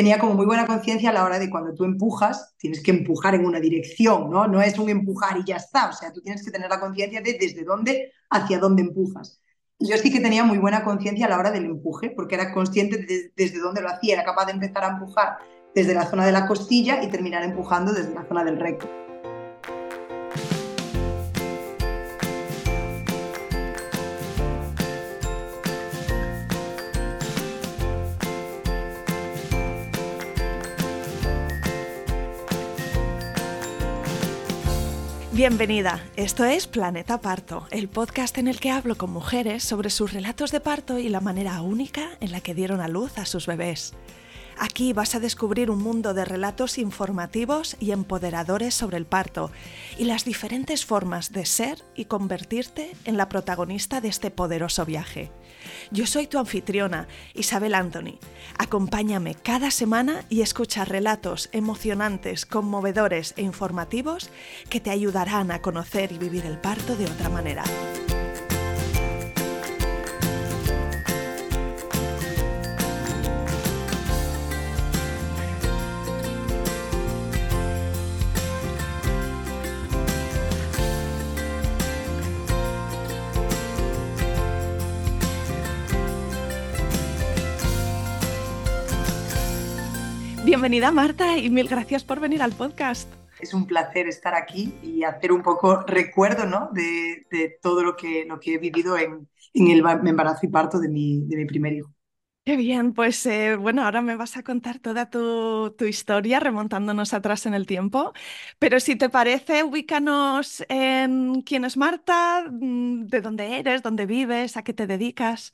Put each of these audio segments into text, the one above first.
tenía como muy buena conciencia a la hora de cuando tú empujas, tienes que empujar en una dirección, ¿no? No es un empujar y ya está, o sea, tú tienes que tener la conciencia de desde dónde hacia dónde empujas. Yo sí que tenía muy buena conciencia a la hora del empuje, porque era consciente de desde dónde lo hacía, era capaz de empezar a empujar desde la zona de la costilla y terminar empujando desde la zona del recto. Bienvenida, esto es Planeta Parto, el podcast en el que hablo con mujeres sobre sus relatos de parto y la manera única en la que dieron a luz a sus bebés. Aquí vas a descubrir un mundo de relatos informativos y empoderadores sobre el parto y las diferentes formas de ser y convertirte en la protagonista de este poderoso viaje. Yo soy tu anfitriona, Isabel Anthony. Acompáñame cada semana y escucha relatos emocionantes, conmovedores e informativos que te ayudarán a conocer y vivir el parto de otra manera. Bienvenida Marta y mil gracias por venir al podcast. Es un placer estar aquí y hacer un poco recuerdo ¿no? de, todo lo que, lo que he vivido en, en el embarazo y parto de mi, de mi primer hijo. Qué bien, pues eh, bueno, ahora me vas a contar toda tu, tu, historia remontándonos atrás en el tiempo, pero si te parece, ubícanos en quién es Marta, mm, de dónde eres, dónde vives, a qué te dedicas.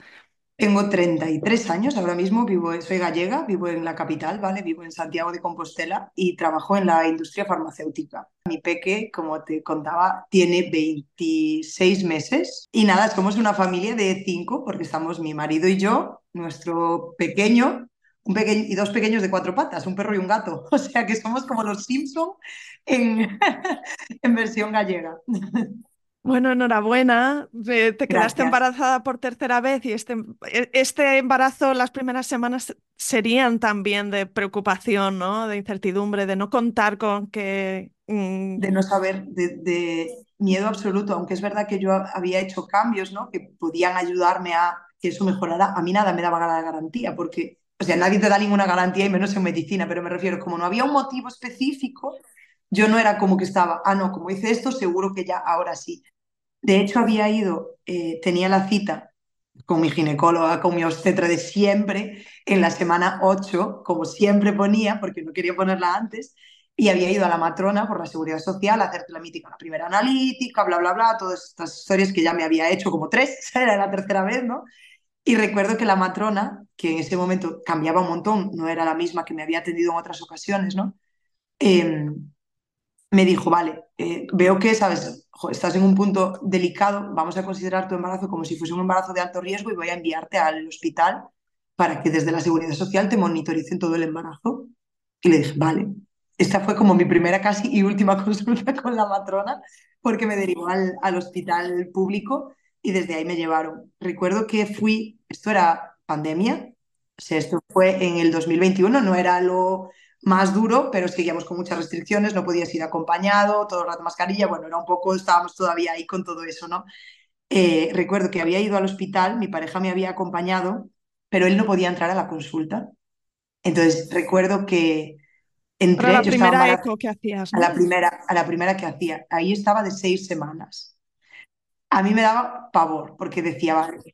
Tengo 33 años, ahora mismo vivo, soy gallega, vivo en la capital, ¿vale? Vivo en Santiago de Compostela y trabajo en la industria farmacéutica. Mi peque, como te contaba, tiene 26 meses y nada, somos una familia de cinco porque estamos mi marido y yo, nuestro pequeño, un pequeño y dos pequeños de cuatro patas, un perro y un gato. O sea que somos como los Simpson en, en versión gallega. Bueno, enhorabuena. Te quedaste embarazada por tercera vez y este, e, este embarazo, las primeras semanas serían también de preocupación, ¿no? De incertidumbre, de no contar con que... Mm, de no saber, de, miedo absoluto, aunque es verdad que yo había hecho cambios, ¿no? Que podían ayudarme a que eso mejorara. A mí nada me daba la garantía, porque, o sea, nadie te da ninguna garantía y menos en medicina, pero me refiero, como no había un motivo específico, yo no era como que estaba, ah, no, como hice esto, seguro que ya ahora sí. De hecho, había ido, eh, tenía la cita con mi ginecóloga, con mi obstetra de siempre, en la semana 8, como siempre ponía, porque no quería ponerla antes, y había ido a la matrona por la seguridad social a hacerte la mítica, la primera analítica, bla, bla, bla, todas estas historias que ya me había hecho como tres, era la tercera vez, ¿no? Y recuerdo que la matrona, que en ese momento cambiaba un montón, no era la misma que me había atendido en otras ocasiones, ¿no? Em, me dijo, vale, eh, veo que, sabes, estás en un punto delicado, vamos a considerar tu embarazo como si fuese un embarazo de alto riesgo y voy a enviarte al hospital para que desde la seguridad social te monitoricen todo el embarazo. Y le dije, vale. Esta fue como mi primera casi y última consulta con la matrona, porque me derivó al, al hospital público y desde ahí me llevaron. Recuerdo que fui, esto era pandemia, o sea, esto fue en el 2021, no era lo más duro, pero seguíamos con muchas restricciones, no podías ir acompañado, todo el rato mascarilla, bueno, era un poco, estábamos todavía ahí con todo eso, ¿no? Eh, recuerdo que había ido al hospital, mi pareja me había acompañado, pero él no podía entrar a la consulta. Entonces recuerdo que entré, a la primera eco que hacías. A la primera, a la primera que hacía. Ahí estaba de seis semanas. A mí me daba pavor porque decía, vale,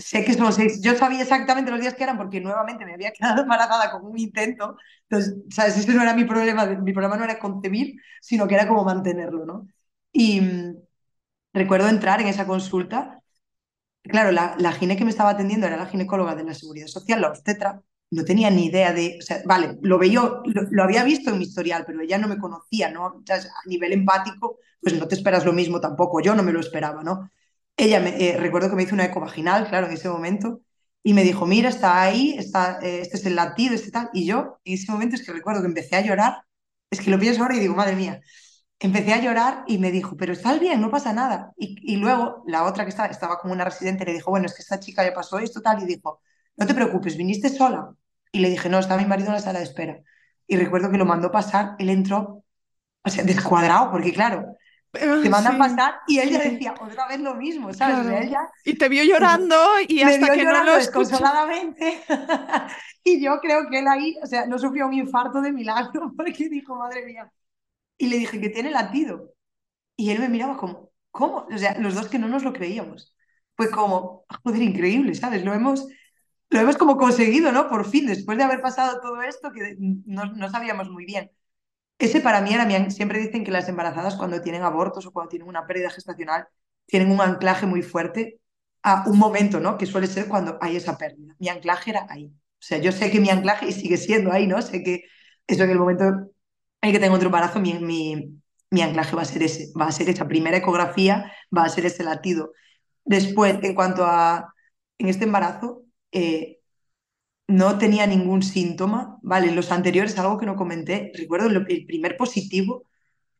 sé que son seis. Yo sabía exactamente los días que eran porque nuevamente me había quedado embarazada con un intento. Entonces, ¿sabes? Ese no era mi problema. Mi problema no era concebir, sino que era como mantenerlo, ¿no? Y mm, recuerdo entrar en esa consulta. Claro, la, la gine que me estaba atendiendo era la ginecóloga de la Seguridad Social, la obstetra. No tenía ni idea de, o sea, vale, lo veía, lo, había visto en mi historial, pero ella no me conocía, ¿no? O sea, a nivel empático, pues no te esperas lo mismo tampoco, yo no me lo esperaba, ¿no? Ella, me, eh, recuerdo que me hizo una eco vaginal, claro, en ese momento, y me dijo, mira, está ahí, está, eh, este es el latido, este tal. Y yo, en ese momento es que recuerdo que empecé a llorar, es que lo pienso ahora y digo, madre mía, empecé a llorar y me dijo, pero estás bien, no pasa nada. Y, luego la otra que estaba, estaba como una residente le dijo, bueno, es que esta chica le pasó esto, tal, y dijo, no te preocupes, viniste sola. Y le dije, no, está mi marido en la sala de espera. Y recuerdo que lo mandó pasar, él entró, o sea, descuadrado, porque claro, te mandan pasar y ella decía otra vez lo mismo, ¿sabes? ella, y te vio llorando y hasta que no lo desconsoladamente. y yo creo que él ahí, o sea, no sufrió un infarto de milagro porque dijo, madre mía. Y le dije que tiene latido. Y él me miraba como, ¿cómo? O sea, los dos que no nos lo creíamos. Fue como, joder, increíble, ¿sabes? Lo hemos, lo hemos como conseguido, ¿no? Por fin, después de haber pasado todo esto que no, no sabíamos muy bien. Ese para mí era siempre dicen que las embarazadas cuando tienen abortos o cuando tienen una pérdida gestacional tienen un anclaje muy fuerte a un momento, ¿no? Que suele ser cuando hay esa pérdida. Mi anclaje era ahí. O sea, yo sé que mi anclaje sigue siendo ahí, ¿no? Sé que eso en el momento en que tengo otro embarazo, mi anclaje va a ser ese, va a ser esa primera ecografía, va a ser ese latido. Después, en cuanto a en este embarazo, eh, no tenía ningún síntoma, ¿vale? En los anteriores, algo que no comenté, recuerdo el primer positivo,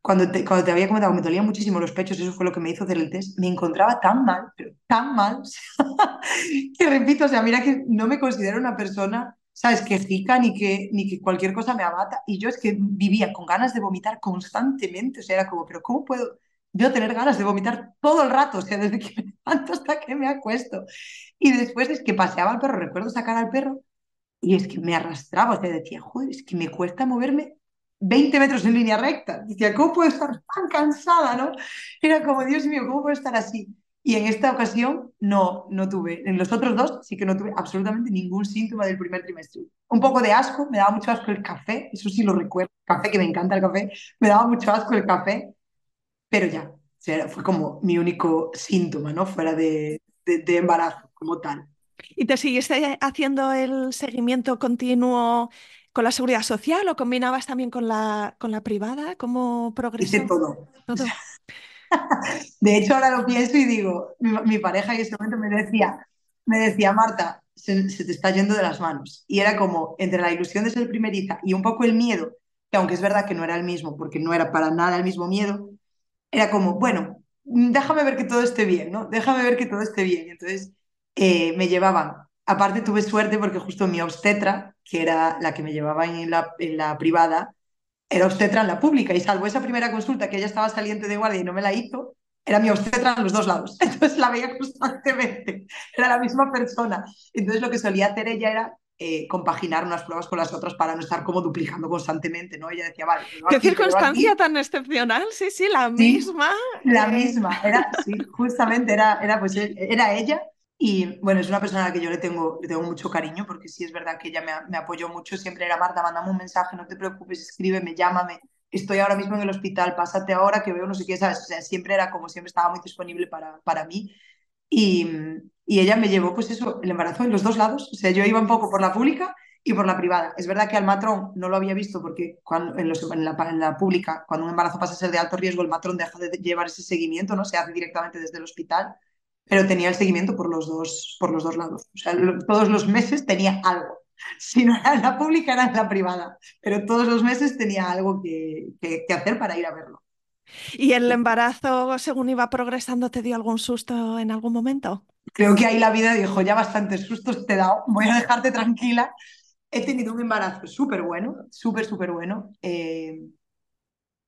cuando te, cuando te había comentado me dolían muchísimo los pechos, eso fue lo que me hizo hacer el test, me encontraba tan mal, pero tan mal, que repito, o sea, mira que no me considero una persona, ¿sabes? Que jica ni que, ni que cualquier cosa me abata, y yo es que vivía con ganas de vomitar constantemente, o sea, era como, pero ¿cómo puedo yo tener ganas de vomitar todo el rato, o sea, desde que me levanto hasta que me acuesto? Y después es que paseaba al perro, recuerdo sacar al perro, y es que me arrastraba, o sea, decía, joder, es que me cuesta moverme 20 metros en línea recta. Decía, ¿cómo puedo estar tan cansada, no? Era como, Dios mío, ¿cómo puedo estar así? Y en esta ocasión no, no tuve. En los otros dos sí que no tuve absolutamente ningún síntoma del primer trimestre. Un poco de asco, me daba mucho asco el café, eso sí lo recuerdo, café que me encanta el café, me daba mucho asco el café, pero ya, o sea, fue como mi único síntoma, ¿no? Fuera de, de embarazo como tal. ¿Y te siguiste haciendo el seguimiento continuo con la seguridad social o combinabas también con la, con la privada? ¿Cómo progresó? Hice todo. De hecho, ahora lo pienso y digo, mi, pareja en ese momento me decía, me decía, Marta, se, te está yendo de las manos. Y era como, entre la ilusión de ser primeriza y un poco el miedo, que aunque es verdad que no era el mismo, porque no era para nada el mismo miedo, era como, bueno, déjame ver que todo esté bien, ¿no? Déjame ver que todo esté bien. Entonces, eh, me llevaban. Aparte tuve suerte porque justo mi obstetra, que era la que me llevaba en la, en la privada, era obstetra en la pública y salvo esa primera consulta que ella estaba saliente de guardia y no me la hizo, era mi obstetra en los dos lados. Entonces la veía constantemente, era la misma persona. Entonces lo que solía hacer ella era eh, compaginar unas pruebas con las otras para no estar como duplicando constantemente, ¿no? Ella decía, vale. Qué circunstancia tan excepcional, sí, sí, la misma. La eh. misma, era, sí, justamente era, era, pues, era ella y bueno, es una persona a la que yo le tengo, le tengo mucho cariño porque sí es verdad que ella me, me apoyó mucho. Siempre era Marta, mándame un mensaje, no te preocupes, escríbeme, llámame. Estoy ahora mismo en el hospital, pásate ahora que veo no sé qué, ¿sabes? O sea, siempre era como siempre estaba muy disponible para, para mí. Y, y ella me llevó, pues eso, el embarazo en los dos lados. O sea, yo iba un poco por la pública y por la privada. Es verdad que al matrón no lo había visto porque cuando, en, los, en, la, en, la, pública, cuando un embarazo pasa a ser de alto riesgo, el matrón deja de llevar ese seguimiento, ¿no? Se hace directamente desde el hospital pero tenía el seguimiento por los dos, por los dos lados. O sea, todos los meses tenía algo. Si no era en la pública, era en la privada, pero todos los meses tenía algo que, que, hacer para ir a verlo. ¿Y el embarazo, según iba progresando, te dio algún susto en algún momento? Creo que ahí la vida dijo, ya bastantes sustos te he dado, voy a dejarte tranquila. He tenido un embarazo súper bueno, súper, súper bueno. Eh,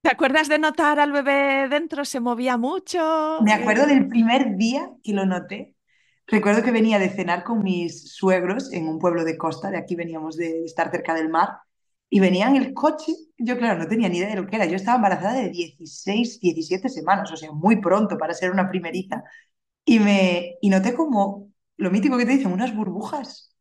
¿Te acuerdas de notar al bebé dentro? ¿Se movía mucho? Me acuerdo del primer día que lo noté. Recuerdo que venía de cenar con mis suegros en un pueblo de costa, de aquí veníamos de estar cerca del mar, y venía en el coche. Yo, claro, no tenía ni idea de lo que era. Yo estaba embarazada de 16, 17 semanas, o sea, muy pronto para ser una primerita. Y, me, y noté como lo mítico que te dicen, unas burbujas.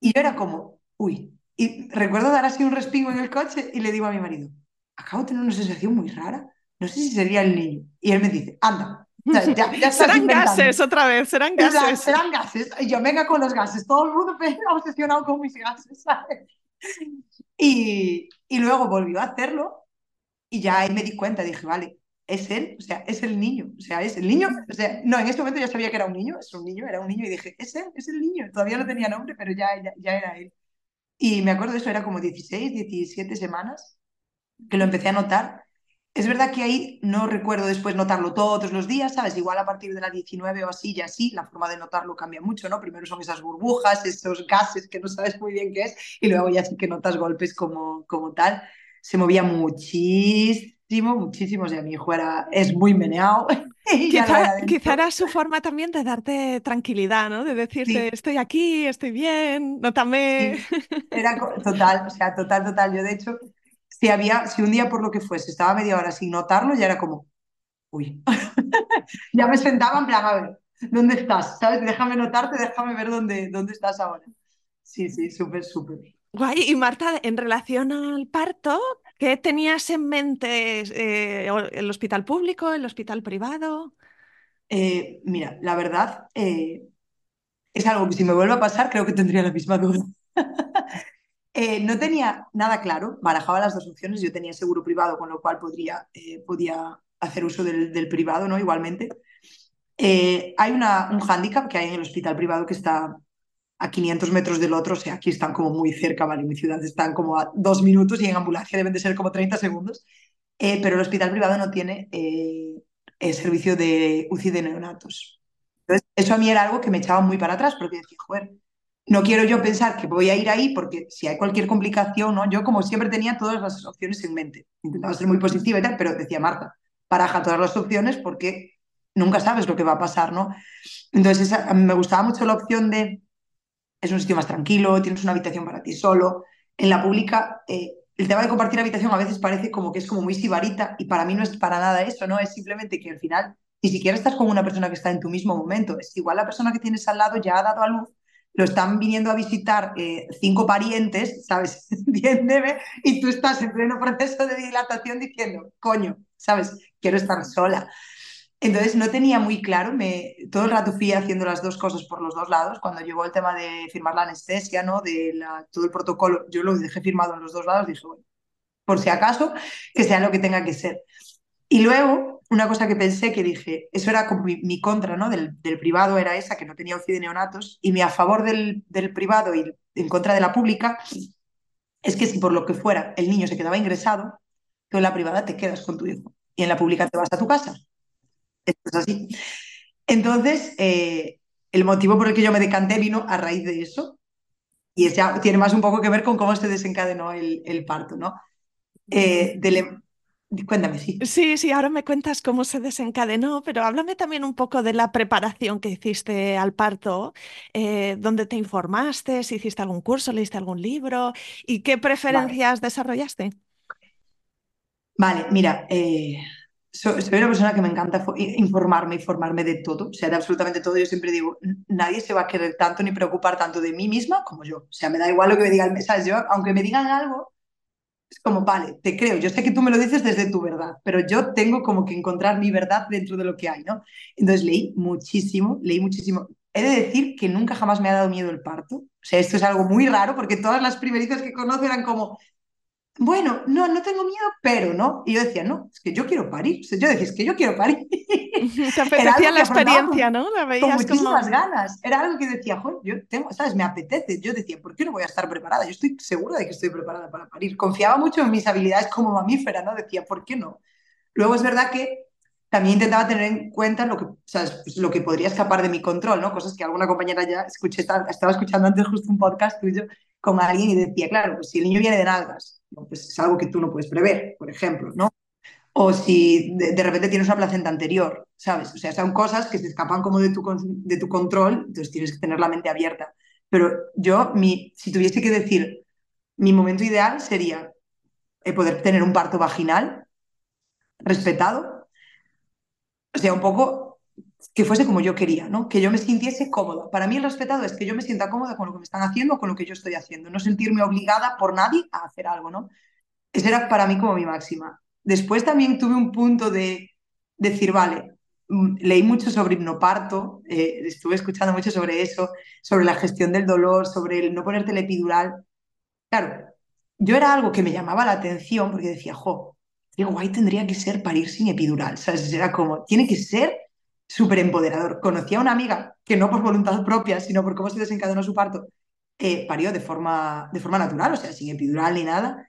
Y yo era como, uy. Y recuerdo dar así un respingo en el coche y le digo a mi marido, acabo de tener una sensación muy rara. No sé si sería el niño. Y él me dice, anda. serán gases otra vez, serán gases. Serán gases. Y yo, venga con los gases. Todo el mundo obsesionado con mis gases, ¿sabes? Y, y luego volvió a hacerlo y ya ahí me di cuenta. Dije, vale, es él, o sea, es el niño. O sea, es el niño. O sea, no, en este momento ya sabía que era un niño, es un niño, era un niño. Y dije, es él, es el niño. Todavía no tenía nombre, pero ya, ya, ya era él. Y me acuerdo de eso, era como 16, 17 semanas que lo empecé a notar es verdad que ahí no recuerdo después notarlo todos los días, ¿sabes? Igual a partir de la 19 o así, ya sí, la forma de notarlo cambia mucho, ¿no? Primero son esas burbujas, esos gases que no sabes muy bien qué es, y luego ya sí que notas golpes como, como tal. Se movía muchísimo, muchísimo, o sea, mi hijo era, es muy meneado. Quizá, era su forma también de darte tranquilidad, ¿no? De decirte, estoy aquí, estoy bien, nótame. Era total, o sea, total, total. Yo, de hecho, si había, si un día por lo que fuese estaba media hora sin notarlo, ya era como, uy, ya me sentaba en plan, a ver, ¿dónde estás? ¿Sabes? Déjame notarte, déjame ver dónde, dónde estás ahora. Sí, sí, súper, súper. Guay. Y Marta, en relación al parto, ¿qué tenías en mente? Eh, ¿El hospital público, el hospital privado? Eh, mira, la verdad, eh, es algo que si me vuelve a pasar, creo que tendría la misma duda. Eh, no tenía nada claro, barajaba las dos opciones, yo tenía seguro privado, con lo cual podría, eh, podía hacer uso del, privado, ¿no? Igualmente. Eh, hay una, un hándicap que hay en el hospital privado que está a 500 metros del otro, o sea, aquí están como muy cerca, ¿vale? En mi ciudad están como a dos minutos y en ambulancia deben de ser como 30 segundos, pero el hospital privado no tiene el servicio de UCI de neonatos. Entonces, eso a mí era algo que me echaba muy para atrás, porque decía, joder, no quiero yo pensar que voy a ir ahí porque si hay cualquier complicación, ¿no? Yo como siempre tenía todas las opciones en mente. Intentaba ser muy positiva y tal, pero decía Marta, paraja todas las opciones porque nunca sabes lo que va a pasar, ¿no? Entonces me gustaba mucho la opción de es un sitio más tranquilo, tienes una habitación para ti solo. En la pública, eh, el tema de compartir habitación a veces parece como que es como muy sibarita y para mí no es para nada eso, ¿no? Es simplemente que al final ni siquiera estás con una persona que está en tu mismo momento. Es igual la persona que tienes al lado ya ha dado a luz lo están viniendo a visitar eh, cinco parientes, ¿sabes? Entiéndeme, y tú estás en pleno proceso de dilatación diciendo, coño, ¿sabes? Quiero estar sola. Entonces no tenía muy claro, me, todo el rato fui haciendo las dos cosas por los dos lados. Cuando llegó el tema de firmar la anestesia, ¿no? De todo el protocolo, yo lo dejé firmado en los dos lados, dije, por si acaso, que sea lo que tenga que ser. Y luego, una cosa que pensé que dije, eso era como mi, contra, ¿no? Del, privado era esa, que no tenía UCI de neonatos, y mi a favor del, del privado y en contra de la pública es que si por lo que fuera el niño se quedaba ingresado, tú en la privada te quedas con tu hijo y en la pública te vas a tu casa. Esto es así. Entonces, eh, el motivo por el que yo me decanté vino a raíz de eso y es ya, tiene más un poco que ver con cómo se desencadenó el, parto, ¿no? Eh, del, Cuéntame, sí. Sí, sí, ahora me cuentas cómo se desencadenó, pero háblame también un poco de la preparación que hiciste al parto, eh, dónde te informaste, si hiciste algún curso, leíste algún libro y qué preferencias desarrollaste. Vale, mira, eh, soy, una persona que me encanta informarme y formarme de todo, o sea, de absolutamente todo. Yo siempre digo, nadie se va a querer tanto ni preocupar tanto de mí misma como yo. O sea, me da igual lo que me digan, ¿sabes? Yo, aunque me digan algo, es como, vale, te creo, yo sé que tú me lo dices desde tu verdad, pero yo tengo como que encontrar mi verdad dentro de lo que hay, ¿no? Entonces leí muchísimo, leí muchísimo. He de decir que nunca jamás me ha dado miedo el parto. O sea, esto es algo muy raro porque todas las primerizas que conozco eran como, bueno, no, no tengo miedo, pero no. Y yo decía, no, es que yo quiero parir. O sea, yo decía, es que yo quiero parir. Te apetecía la experiencia, ¿no? La veías con muchísimas ganas. Era algo que decía, joder, yo tengo, ¿sabes? Me apetece. Yo decía, ¿por qué no voy a estar preparada? Yo estoy segura de que estoy preparada para parir. Confiaba mucho en mis habilidades como mamífera, ¿no? Decía, ¿por qué no? Luego es verdad que también intentaba tener en cuenta lo que, ¿sabes? Pues lo que podría escapar de mi control, ¿no? Cosas que alguna compañera ya escuché, estaba escuchando antes justo un podcast tuyo con alguien y decía, claro, pues si el niño viene de nalgas pues es algo que tú no puedes prever, por ejemplo, ¿no? O si de, repente tienes una placenta anterior, ¿sabes? O sea, son cosas que se escapan como de tu, de tu control, entonces tienes que tener la mente abierta. Pero yo, mi, si tuviese que decir, mi momento ideal sería eh, poder tener un parto vaginal respetado, o sea, un poco que fuese como yo quería, ¿no? Que yo me sintiese cómoda. Para mí el respetado es que yo me sienta cómoda con lo que me están haciendo con lo que yo estoy haciendo, no sentirme obligada por nadie a hacer algo, ¿no? Esa era para mí como mi máxima. Después también tuve un punto de decir, vale, mm, leí mucho sobre hipnoparto, eh, estuve escuchando mucho sobre eso, sobre la gestión del dolor, sobre el no ponerte el epidural. Claro, yo era algo que me llamaba la atención porque decía, jo, qué guay tendría que ser parir sin epidural, ¿sabes? Era como, tiene que ser súper empoderador. Conocí a una amiga que no por voluntad propia, sino por cómo se desencadenó su parto, eh, parió de forma, de forma natural, o sea, sin epidural ni nada.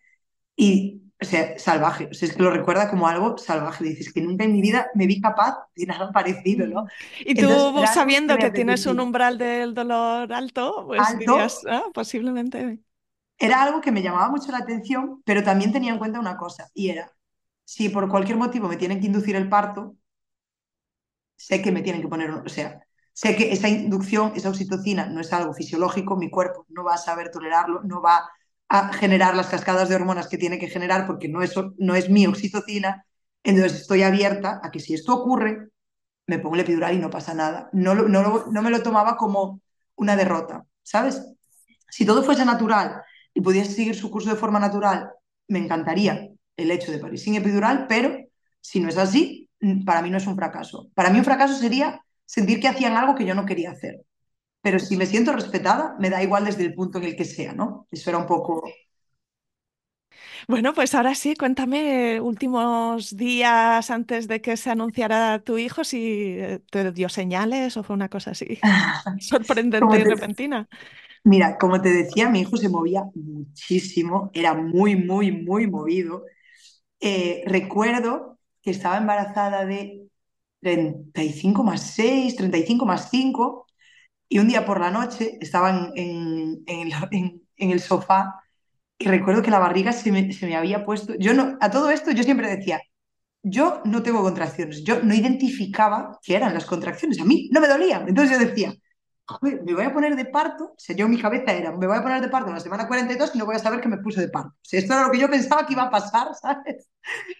Y o sea, salvaje. O sea, es que lo recuerda como algo salvaje. Dices que nunca en mi vida me vi capaz de nada parecido, ¿no? Y tú sabiendo que, tienes un umbral del dolor alto, pues dirías, ah, posiblemente. Era algo que me llamaba mucho la atención, pero también tenía en cuenta una cosa, y era, si por cualquier motivo me tienen que inducir el parto, sé que me tienen que poner, o sea, sé que esa inducción, esa oxitocina no es algo fisiológico, mi cuerpo no va a saber tolerarlo, no va a generar las cascadas de hormonas que tiene que generar porque no es, no es mi oxitocina. Entonces estoy abierta a que si esto ocurre, me pongo el epidural y no pasa nada. No, no, no me lo tomaba como una derrota, ¿sabes? Si todo fuese natural y pudiese seguir su curso de forma natural, me encantaría el hecho de parir sin epidural, pero si no es así, para mí no es un fracaso. Para mí un fracaso sería sentir que hacían algo que yo no quería hacer pero si me siento respetada, me da igual desde el punto en el que sea, ¿no? Eso era un poco... Bueno, pues ahora sí, cuéntame últimos días antes de que se anunciara tu hijo, si eh, te dio señales o fue una cosa así sorprendente y repentina. Mira, como te decía, mi hijo se movía muchísimo, era muy, muy, muy movido. Eh, recuerdo que estaba embarazada de 35 más 6, 35 más 5, y un día por la noche estaba en, el sofá y recuerdo que la barriga se me, había puesto. Yo no, a todo esto yo siempre decía, yo no tengo contracciones, yo no identificaba qué eran las contracciones, a mí no me dolían. Entonces yo decía, me voy a poner de parto, o sea, yo mi cabeza era, me voy a poner de parto en la semana 42 y no voy a saber que me puse de parto. O sea, esto era lo que yo pensaba que iba a pasar, ¿sabes?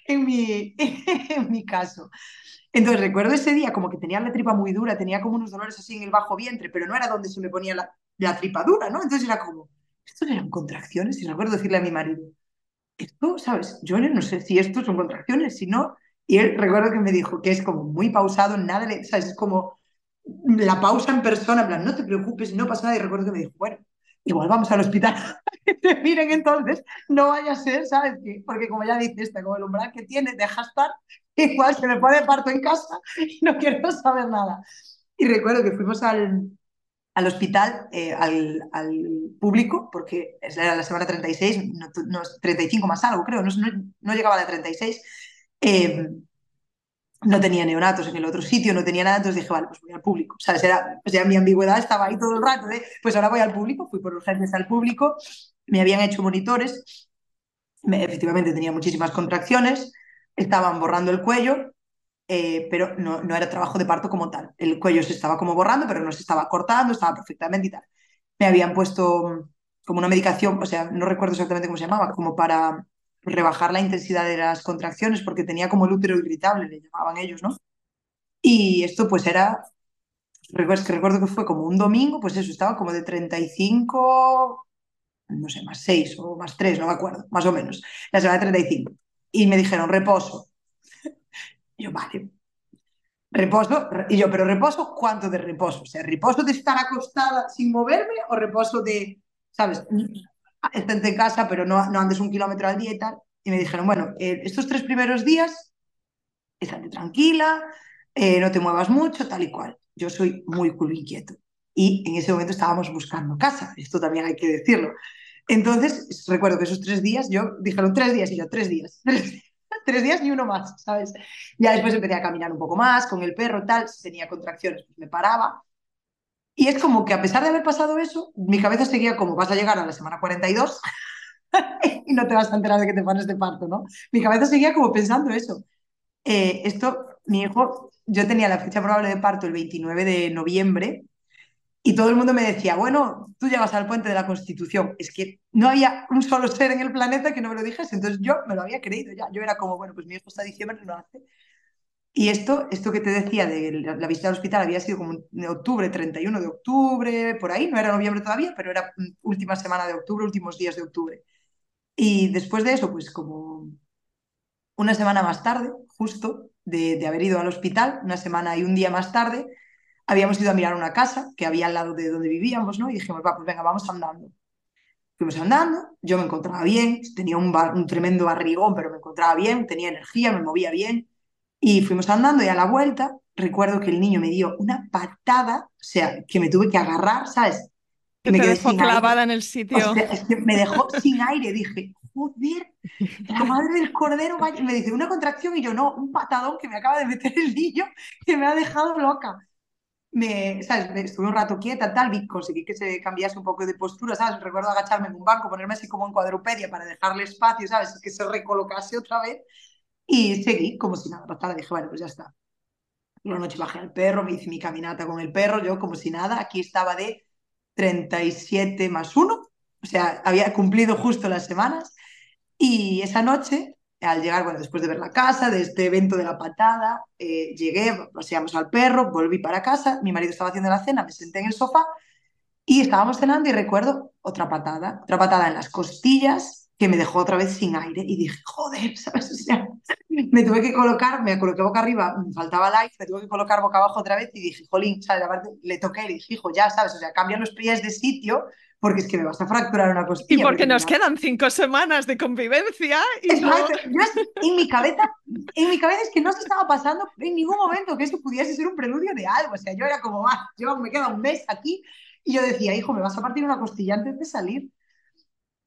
En mi, en mi caso. Entonces recuerdo ese día como que tenía la tripa muy dura, tenía como unos dolores así en el bajo vientre, pero no era donde se me ponía la, la tripa dura, ¿no? Entonces era como, ¿esto eran contracciones? Y recuerdo decirle a mi marido, esto, ¿sabes? Yo no sé si esto son contracciones, si no. Y él recuerdo que me dijo que es como muy pausado, nada, le, ¿sabes? Es como la pausa en persona, en plan, no te preocupes, no pasa nada. Y recuerdo que me dijo, bueno, igual vamos al hospital. Miren, entonces, no vaya a ser, ¿sabes? Porque como ya dices, como el umbral que tiene, deja estar, igual se me pone parto en casa y no quiero saber nada. Y recuerdo que fuimos al, al hospital, eh, al, al, público, porque era la semana 36, no, no, 35 más algo, creo, no, no, llegaba a la 36. Eh, no tenía neonatos en el otro sitio, no tenía nada, entonces dije, vale, pues voy al público. ¿Sabes? Era, o sea, mi ambigüedad estaba ahí todo el rato, ¿eh? pues ahora voy al público, fui por urgencias al público, me habían hecho monitores, efectivamente tenía muchísimas contracciones, estaban borrando el cuello, eh, pero no, no, era trabajo de parto como tal. El cuello se estaba como borrando, pero no se estaba cortando, estaba perfectamente y tal. Me habían puesto como una medicación, o sea, no recuerdo exactamente cómo se llamaba, como para rebajar la intensidad de las contracciones, porque tenía como el útero irritable, le llamaban ellos, ¿no? Y esto pues era, recuerdo que, recuerdo que fue como un domingo, pues eso, estaba como de 35, no sé, más 6 o más 3, no me acuerdo, más o menos, la semana de 35 y me dijeron reposo. Y yo, vale. Reposo, y yo, pero reposo, ¿cuánto de reposo? O sea, reposo de estar acostada sin moverme o reposo de, ¿sabes? Estente en casa, pero no, no andes un kilómetro al día y tal. Y me dijeron, bueno, eh, estos tres primeros días, estate tranquila, eh, no te muevas mucho, tal y cual. Yo soy muy culo inquieto. Y en ese momento estábamos buscando casa, esto también hay que decirlo. Entonces, recuerdo que esos tres días, yo dijeron tres días y yo, tres días, tres, días ni uno más, ¿sabes? Ya después empecé a caminar un poco más con el perro, tal, si tenía contracciones, pues me paraba. Y es como que a pesar de haber pasado eso, mi cabeza seguía como, vas a llegar a la semana 42 y no te vas a enterar de que te pones de parto, ¿no? Mi cabeza seguía como pensando eso. Eh, esto, mi hijo, yo tenía la fecha probable de parto el 29 de noviembre y todo el mundo me decía, bueno, tú llegas al puente de la Constitución. Es que no había un solo ser en el planeta que no me lo dijese. Entonces yo me lo había creído ya. Yo era como, bueno, pues mi hijo está diciembre no hace. Y esto, esto que te decía de la visita al hospital había sido como en octubre, 31 de octubre, por ahí, no era noviembre todavía, pero era última semana de octubre, últimos días de octubre. Y después de eso, pues como una semana más tarde, justo de, de haber ido al hospital, una semana y un día más tarde, habíamos ido a mirar una casa que había al lado de donde vivíamos, ¿no? Y dijimos, va, pues venga, vamos andando. Fuimos andando, yo me encontraba bien, tenía un tremendo barrigón, pero me encontraba bien, tenía energía, me movía bien. Y fuimos andando y a la vuelta recuerdo que el niño me dio una patada, o sea, que me tuve que agarrar, ¿sabes? Que, me te dejó clavada en el sitio. me dejó sin aire, dije, joder, la madre del cordero, me dice, una contracción y yo, no, un patadón que me acaba de meter el niño que me ha dejado loca. Me, ¿sabes? Me estuve un rato quieta, tal, y conseguí que se cambiase un poco de postura, ¿sabes? Recuerdo agacharme en un banco, ponerme así como en cuadrupedia para dejarle espacio, ¿sabes? Que se recolocase otra vez. Y seguí como si nada pasara. Dije, bueno, pues ya está. Una noche bajé al perro, me hice mi caminata con el perro, yo como si nada. Aquí estaba de 37 más 1, o sea, había cumplido justo las semanas. Y esa noche, al llegar, bueno, después de ver la casa, de este evento de la patada, eh, llegué, paseamos al perro, volví para casa, mi marido estaba haciendo la cena, me senté en el sofá y estábamos cenando y recuerdo otra patada, otra patada en las costillas que me dejó otra vez sin aire y dije, joder, ¿sabes? O sea, me tuve que colocar, me coloqué boca arriba, me faltaba el aire, me tuve que colocar boca abajo otra vez y dije, jolín, ¿sabes? le toqué y le dije, hijo, ya, ¿sabes? O sea, cambia los pies de sitio porque es que me vas a fracturar una costilla. Y porque, nos quedan cinco semanas de convivencia. Y yo en mi cabeza, en mi cabeza es que no se estaba pasando en ningún momento que eso pudiese ser un preludio de algo. O sea, yo era como, ah, yo me queda un mes aquí y yo decía, hijo, me vas a partir una costilla antes de salir.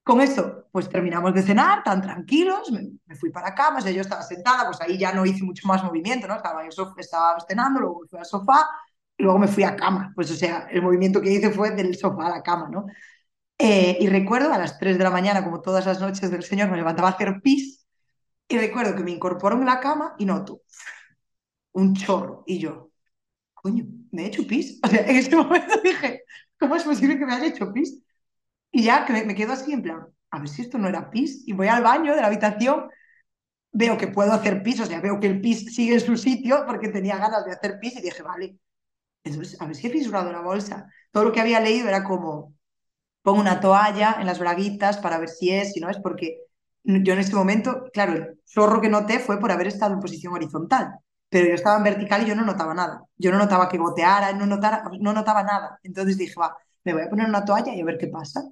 Con eso, pues terminamos de cenar, tan tranquilos, me, fui para cama, o sea, yo estaba sentada, pues ahí ya no hice mucho más movimiento, ¿no? Estaba, en estaba cenando, luego fui al sofá, luego me fui a cama, pues o sea, el movimiento que hice fue del sofá a la cama, ¿no? Eh, y recuerdo a las 3 de la mañana, como todas las noches del Señor, me levantaba a hacer pis, y recuerdo que me incorporó en la cama y noto un chorro, y yo, coño, ¿me he hecho pis? O sea, en ese momento dije, ¿cómo es posible que me haya hecho pis? Y ya que me, quedo así en plan, a ver si esto no era pis. Y voy al baño de la habitación, veo que puedo hacer pis, o sea, veo que el pis sigue en su sitio porque tenía ganas de hacer pis y dije, vale, entonces a ver si he fisurado la bolsa. Todo lo que había leído era como, pongo una toalla en las braguitas para ver si es, si no es, porque yo en ese momento, claro, el zorro que noté fue por haber estado en posición horizontal, pero yo estaba en vertical y yo no notaba nada. Yo no notaba que goteara, no, notara, no notaba nada. Entonces dije, va, me voy a poner una toalla y a ver qué pasa.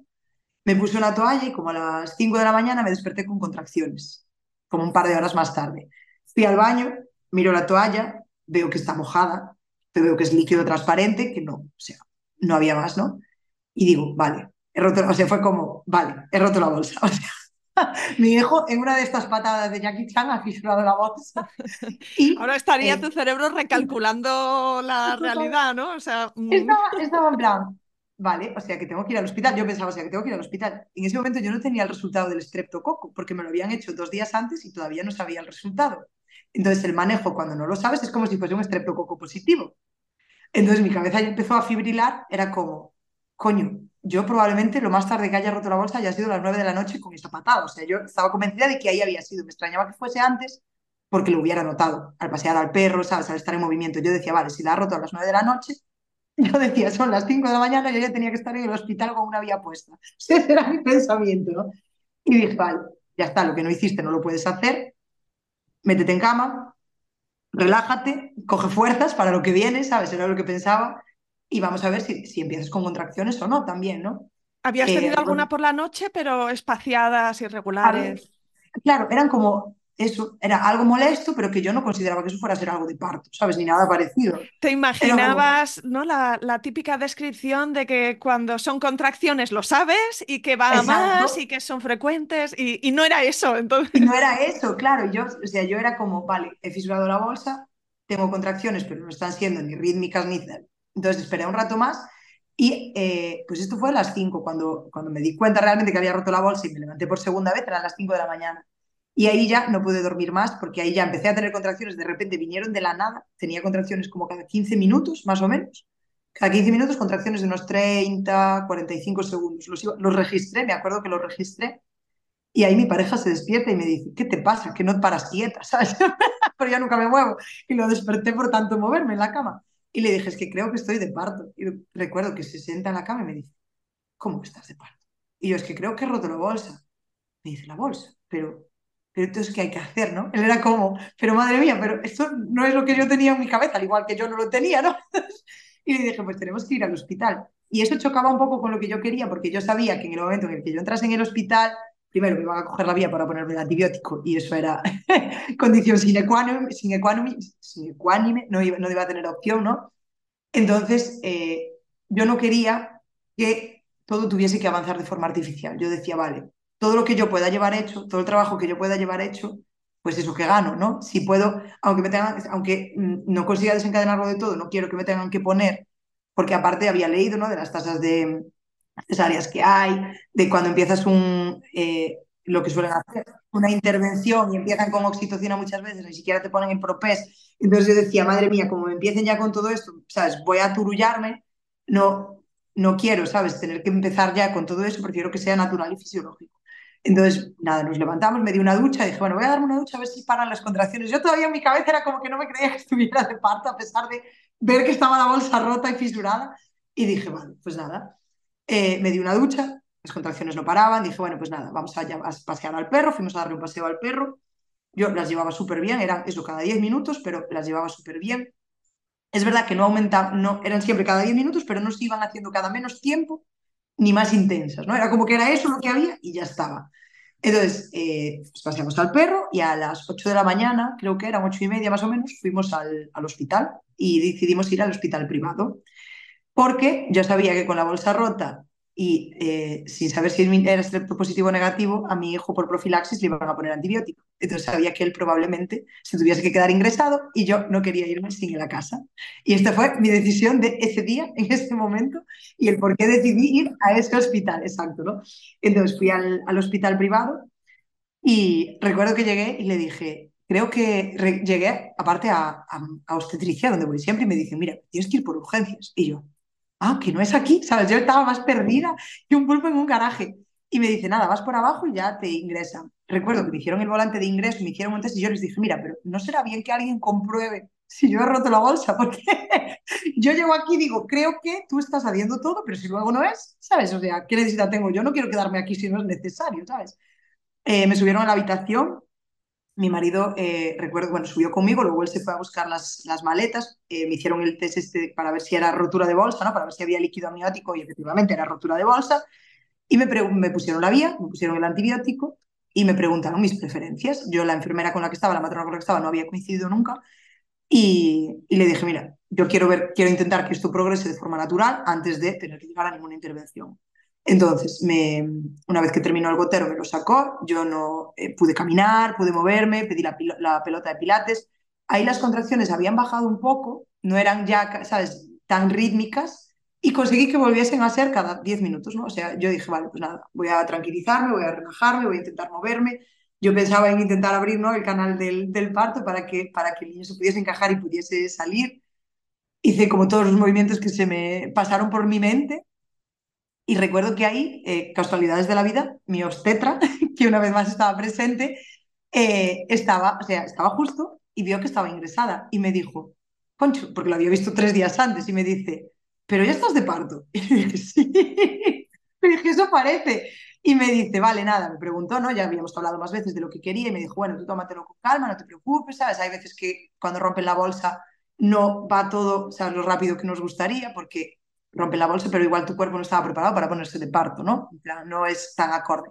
Me puse una toalla y como a las 5 de la mañana me desperté con contracciones, como un par de horas más tarde. Fui al baño, miro la toalla, veo que está mojada, veo que es líquido transparente, que no, o sea, no había más, ¿no? Y digo, vale, he roto, o sea, fue como, vale, he roto la bolsa, o sea, mi hijo en una de estas patadas de Jackie Chan ha fisurado la bolsa. Y, Ahora estaría eh, tu cerebro recalculando la realidad, ¿no? O sea, mm. estaba, estaba en plan, Vale, o sea que tengo que ir al hospital. Yo pensaba, o sea que tengo que ir al hospital. En ese momento yo no tenía el resultado del estreptococo, porque me lo habían hecho dos días antes y todavía no sabía el resultado. Entonces el manejo, cuando no lo sabes, es como si fuese un estreptococo positivo. Entonces mi cabeza ya empezó a fibrilar, era como, coño, yo probablemente lo más tarde que haya roto la bolsa haya sido las nueve de la noche con esa patada. O sea, yo estaba convencida de que ahí había sido. Me extrañaba que fuese antes porque lo hubiera notado al pasear al perro, ¿sabes? Al estar en movimiento. Yo decía, vale, si la ha roto a las nueve de la noche, yo decía, son las 5 de la mañana, yo ya tenía que estar en el hospital con una vía puesta. Ese era mi pensamiento, ¿no? Y dije, vale, ya está, lo que no hiciste no lo puedes hacer, métete en cama, relájate, coge fuerzas para lo que viene, ¿sabes? Era lo que pensaba. Y vamos a ver si, si empiezas con contracciones o no también, ¿no? Habías tenido eh, alguna por la noche, pero espaciadas, irregulares. claro, eran como eso era algo molesto, pero que yo no consideraba que eso fuera a ser algo de parto, ¿sabes? Ni nada parecido. ¿Te imaginabas ¿no? La, la, típica descripción de que cuando son contracciones lo sabes y que va a más y que son frecuentes y, y, no era eso? Entonces... Y no era eso, claro. Yo, o sea, yo era como, vale, he fisurado la bolsa, tengo contracciones, pero no están siendo ni rítmicas ni... Entonces esperé un rato más y eh, pues esto fue a las 5, cuando, cuando me di cuenta realmente que había roto la bolsa y me levanté por segunda vez, eran las 5 de la mañana. Y ahí ya no pude dormir más porque ahí ya empecé a tener contracciones, de repente vinieron de la nada, tenía contracciones como cada 15 minutos, más o menos. Cada 15 minutos contracciones de unos 30, 45 segundos. Los, los registré, me acuerdo que los registré. Y ahí mi pareja se despierta y me dice, ¿qué te pasa? Que no paras quieta, ¿sabes? Pero ya nunca me muevo. Y lo desperté por tanto moverme en la cama. Y le dije, es que creo que estoy de parto. Y recuerdo que se sienta en la cama y me dice, ¿cómo estás de parto? Y yo, es que creo que he roto la bolsa. Me dice, la bolsa, pero pero entonces, ¿qué hay que hacer, no? Él era como, pero madre mía, pero esto no es lo que yo tenía en mi cabeza, al igual que yo no lo tenía, ¿no? y le dije, pues tenemos que ir al hospital. Y eso chocaba un poco con lo que yo quería, porque yo sabía que en el momento en el que yo entrase en el hospital, primero me iban a coger la vía para ponerme el antibiótico, y eso era condición sine qua non, sine qua non, no, iba, no iba a tener opción, ¿no? Entonces, eh, yo no quería que todo tuviese que avanzar de forma artificial. Yo decía, vale, todo lo que yo pueda llevar hecho, todo el trabajo que yo pueda llevar hecho, pues eso que gano, ¿no? Si puedo, aunque me tengan, aunque mm, no consiga desencadenarlo de todo, no quiero que me tengan que poner, porque aparte había leído, ¿no? De las tasas de cesáreas que hay, de cuando empiezas un, eh, lo que suelen hacer, una intervención y empiezan con oxitocina muchas veces, ni siquiera te ponen en propés. Entonces yo decía, madre mía, como me empiecen ya con todo esto, ¿sabes? Voy a turullarme, no, no quiero, ¿sabes? Tener que empezar ya con todo eso, prefiero que sea natural y fisiológico. Entonces, nada, nos levantamos, me di una ducha y dije, bueno, voy a darme una ducha a ver si paran las contracciones. Yo todavía en mi cabeza era como que no me creía que estuviera de parto, a pesar de ver que estaba la bolsa rota y fisurada. Y dije, bueno, pues nada, eh, me di una ducha, las contracciones no paraban, dije, bueno, pues nada, vamos a, a, pasear al perro, fuimos a darle un paseo al perro. Yo las llevaba súper bien, eran eso cada 10 minutos, pero las llevaba súper bien. Es verdad que no aumentaban, no, eran siempre cada 10 minutos, pero no se iban haciendo cada menos tiempo ni más intensas, ¿no? Era como que era eso lo que había y ya estaba. Entonces, eh, pues paseamos al perro y a las 8 de la mañana, creo que eran 8 y media más o menos, fuimos al, al hospital y decidimos ir al hospital privado. Porque yo sabía que con la bolsa rota y eh, sin saber si era positivo o negativo, a mi hijo por profilaxis le iban a poner antibiótico. Entonces sabía que él probablemente se tuviese que quedar ingresado y yo no quería irme sin ir a casa. Y esta fue mi decisión de ese día, en ese momento, y el por qué decidí ir a ese hospital, exacto. ¿no? Entonces fui al, al hospital privado y recuerdo que llegué y le dije, creo que llegué aparte a, a, a obstetricia, donde voy siempre, y me dice, mira, tienes que ir por urgencias. Y yo, ah, que no es aquí, ¿sabes? Yo estaba más perdida que un pulpo en un garaje. Y me dice, nada, vas por abajo y ya te ingresan. Recuerdo que me hicieron el volante de ingreso, me hicieron un test y yo les dije, mira, pero ¿no será bien que alguien compruebe si yo he roto la bolsa? Porque yo llego aquí y digo, creo que tú estás haciendo todo, pero si luego no es, ¿sabes? O sea, ¿qué necesidad tengo? Yo no quiero quedarme aquí si no es necesario, ¿sabes? Eh, me subieron a la habitación, mi marido, eh, recuerdo, bueno, subió conmigo, luego él se fue a buscar las, las maletas, eh, me hicieron el test este para ver si era rotura de bolsa, ¿no? Para ver si había líquido amniótico y efectivamente era rotura de bolsa. Y me, me pusieron la vía, me pusieron el antibiótico y me preguntaron mis preferencias. Yo, la enfermera con la que estaba, la matrona con la que estaba, no había coincidido nunca. Y, y le dije, mira, yo quiero ver, quiero intentar que esto progrese de forma natural antes de tener que llegar a ninguna intervención. Entonces, me, una vez que terminó el gotero, me lo sacó, yo no eh, pude caminar, pude moverme, pedí la, pelota de pilates. Ahí las contracciones habían bajado un poco, no eran ya, ¿sabes?, tan rítmicas y conseguí que volviesen a ser cada 10 minutos, ¿no? O sea, yo dije, vale, pues nada, voy a tranquilizarme, voy a relajarme, voy a intentar moverme. Yo pensaba en intentar abrir ¿no? el canal del, del parto para que, para que el niño se pudiese encajar y pudiese salir. Hice como todos los movimientos que se me pasaron por mi mente y recuerdo que ahí, eh, casualidades de la vida, mi obstetra, que una vez más estaba presente, eh, estaba, o sea, estaba justo y vio que estaba ingresada y me dijo, Concho, porque lo había visto tres días antes, y me dice, pero ya estás de parto. Y le dije, sí. Le dije, eso parece. Y me dice, vale, nada, me preguntó, ¿no? Ya habíamos hablado más veces de lo que quería y me dijo, bueno, tú tómatelo con calma, no te preocupes, ¿sabes? Hay veces que cuando rompen la bolsa no va todo, ¿sabes? Lo rápido que nos gustaría, porque rompe la bolsa, pero igual tu cuerpo no estaba preparado para ponerse de parto, ¿no? no es tan acorde.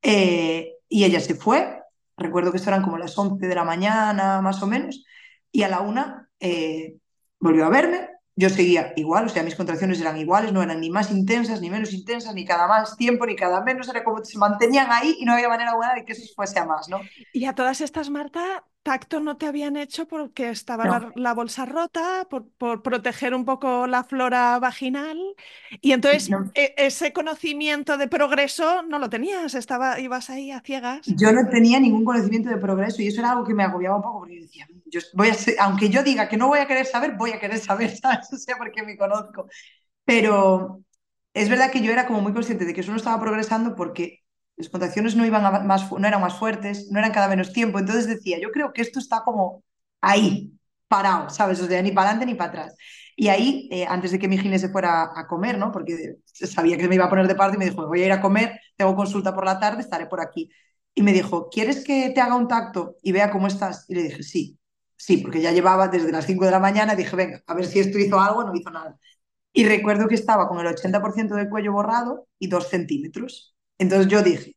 Eh, y ella se fue, recuerdo que esto eran como las 11 de la mañana, más o menos, y a la una eh, volvió a verme, yo seguía igual, o sea, mis contracciones eran iguales, no eran ni más intensas, ni menos intensas, ni cada más tiempo, ni cada menos, era como se mantenían ahí y no había manera buena de que eso fuese a más, ¿no? Y a todas estas, Marta, tacto no te habían hecho porque estaba no. la, la, bolsa rota, por, por, proteger un poco la flora vaginal. Y entonces no. e ese conocimiento de progreso no lo tenías, estaba, ibas ahí a ciegas. Yo no tenía ningún conocimiento de progreso y eso era algo que me agobiaba un poco porque yo decía, yo voy a ser, aunque yo diga que no voy a querer saber, voy a querer saber, ¿sabes? O sea, porque me conozco. Pero es verdad que yo era como muy consciente de que eso no estaba progresando porque las contracciones no, iban más, no eran más fuertes, no eran cada menos tiempo. Entonces decía, yo creo que esto está como ahí, parado, ¿sabes? O sea, ni para adelante ni para atrás. Y ahí, eh, antes de que mi gine se fuera a comer, ¿no? Porque sabía que me iba a poner de parte y me dijo, voy a ir a comer, tengo consulta por la tarde, estaré por aquí. Y me dijo, ¿quieres que te haga un tacto y vea cómo estás? Y le dije, sí, sí, porque ya llevaba desde las 5 de la mañana, dije, venga, a ver si esto hizo algo, no hizo nada. Y recuerdo que estaba con el 80% del cuello borrado y 2 centímetros. Entonces yo dije,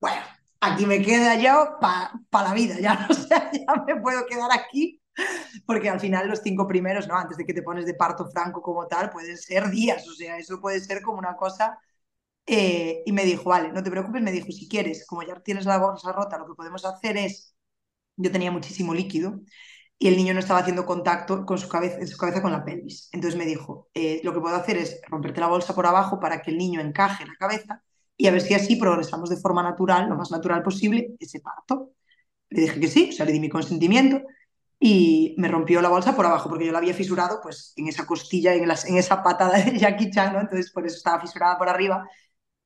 bueno, aquí me queda yo para pa la vida, ya no sé, ya me puedo quedar aquí, porque al final los cinco primeros, ¿no? Antes de que te pones de parto franco como tal, pueden ser días, o sea, eso puede ser como una cosa Eh, y me dijo, vale, no te preocupes, me dijo, si quieres, como ya tienes la bolsa rota, lo que podemos hacer es, yo tenía muchísimo líquido y el niño no estaba haciendo contacto con su cabeza, con la pelvis. Entonces me dijo, eh, lo que puedo hacer es romperte la bolsa por abajo para que el niño encaje la cabeza y a ver si así progresamos de forma natural, lo más natural posible, ese parto. Le dije que sí, o sea, le di mi consentimiento y me rompió la bolsa por abajo porque yo la había fisurado pues en esa costilla, en, en esa patada de Jackie Chan, ¿no? entonces por eso estaba fisurada por arriba.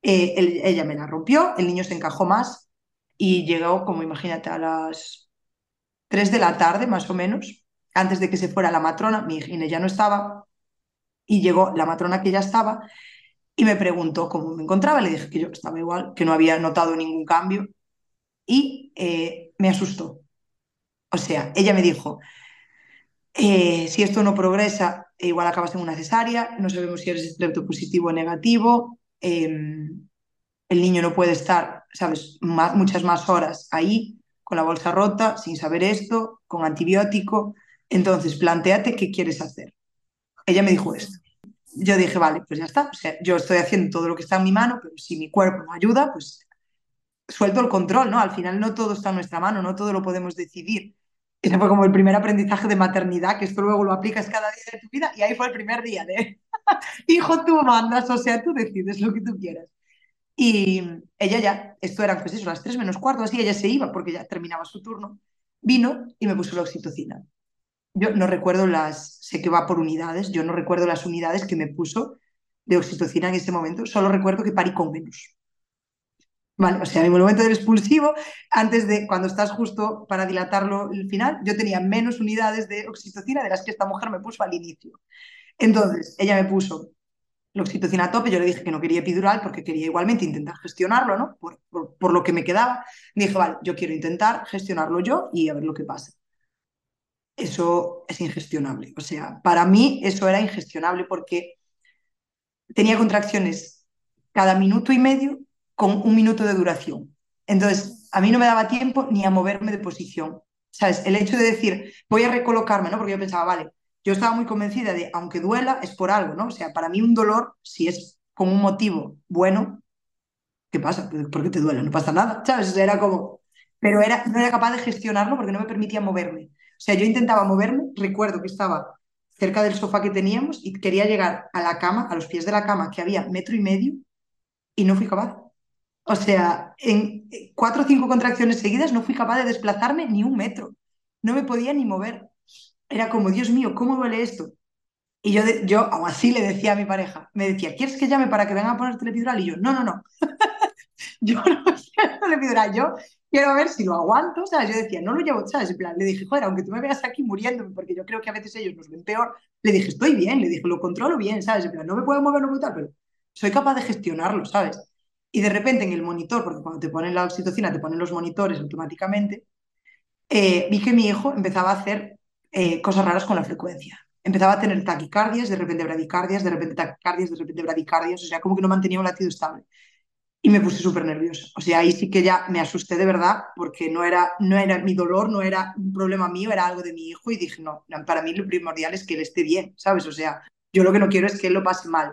Eh, ella me la rompió, el niño se encajó más y llegó como imagínate a las 3 de la tarde más o menos, antes de que se fuera la matrona, mi hija ya no estaba y llegó la matrona que ya estaba y me preguntó cómo me encontraba, le dije que yo estaba igual, que no había notado ningún cambio y eh, me asustó. O sea, ella me dijo, eh, si esto no progresa, igual acabas en una cesárea, no sabemos si eres positivo o negativo, em, el niño no puede estar, ¿sabes?, muchas más horas ahí con la bolsa rota, sin saber esto, con antibiótico. Entonces, planteate qué quieres hacer. Ella me dijo esto. Yo dije, vale, pues ya está. O sea, yo estoy haciendo todo lo que está en mi mano, pero si mi cuerpo no ayuda, pues suelto el control, ¿no? Al final no todo está en nuestra mano, no todo lo podemos decidir. Ese fue como el primer aprendizaje de maternidad, que esto luego lo aplicas cada día de tu vida, y ahí fue el primer día de, hijo, tú mandas, o sea, tú decides lo que tú quieras. Y ella ya, esto eran pues eso, las tres menos cuarto, así, ella se iba porque ya terminaba su turno, vino y me puso la oxitocina. Yo no recuerdo las, sé que va por unidades, yo no recuerdo las unidades que me puso de oxitocina en ese momento, solo recuerdo que parí con menos. Vale, o sea, en el momento del expulsivo, antes de cuando estás justo para dilatarlo el final, yo tenía menos unidades de oxitocina de las que esta mujer me puso al inicio. Entonces, ella me puso la oxitocina a tope, yo le dije que no quería epidural porque quería igualmente intentar gestionarlo, ¿no? Por, por, lo que me quedaba. dije, vale, yo quiero intentar gestionarlo yo y a ver lo que pasa. Eso es ingestionable. O sea, para mí eso era ingestionable porque tenía contracciones cada minuto y medio con un minuto de duración. Entonces, a mí no me daba tiempo ni a moverme de posición. ¿Sabes? El hecho de decir, voy a recolocarme, ¿no? Porque yo pensaba, vale, yo estaba muy convencida de, aunque duela, es por algo, ¿no? O sea, para mí un dolor, si es con un motivo bueno, ¿qué pasa? ¿Por qué te duele? No pasa nada, ¿sabes? era como, pero era, no era capaz de gestionarlo porque no me permitía moverme. O sea, yo intentaba moverme, recuerdo que estaba cerca del sofá que teníamos y quería llegar a la cama, a los pies de la cama, que había metro y medio, y no fui capaz. O sea, en cuatro o cinco contracciones seguidas no fui capaz de desplazarme ni un metro. No me podía ni mover. Era como, Dios mío, ¿cómo duele esto? Y yo, yo aún así le decía a mi pareja, me decía, ¿quieres que llame para que venga a ponerte el epidural? Y yo, no, no, no. yo no quiero el epidural, yo quiero ver si lo aguanto, ¿sabes? Yo decía, no lo llevo, ¿sabes? En plan, le dije, joder, aunque tú me veas aquí muriéndome, porque yo creo que a veces ellos nos ven peor, le dije, estoy bien, le dije, lo controlo bien, ¿sabes? En plan, no me puedo mover, no tal, pero soy capaz de gestionarlo, ¿sabes? y de repente en el monitor, porque cuando te ponen la oxitocina te ponen los monitores automáticamente, eh, vi que mi hijo empezaba a hacer eh, cosas raras con la frecuencia. Empezaba a tener taquicardias, de repente bradicardias, de repente taquicardias, de repente bradicardias, o sea, como que no mantenía un latido estable. Y me puse súper nerviosa. O sea, ahí sí que ya me asusté de verdad, porque no era, no era mi dolor, no era un problema mío, era algo de mi hijo. Y dije, no, para mí lo primordial es que él esté bien, ¿sabes? O sea, yo lo que no quiero es que él lo pase mal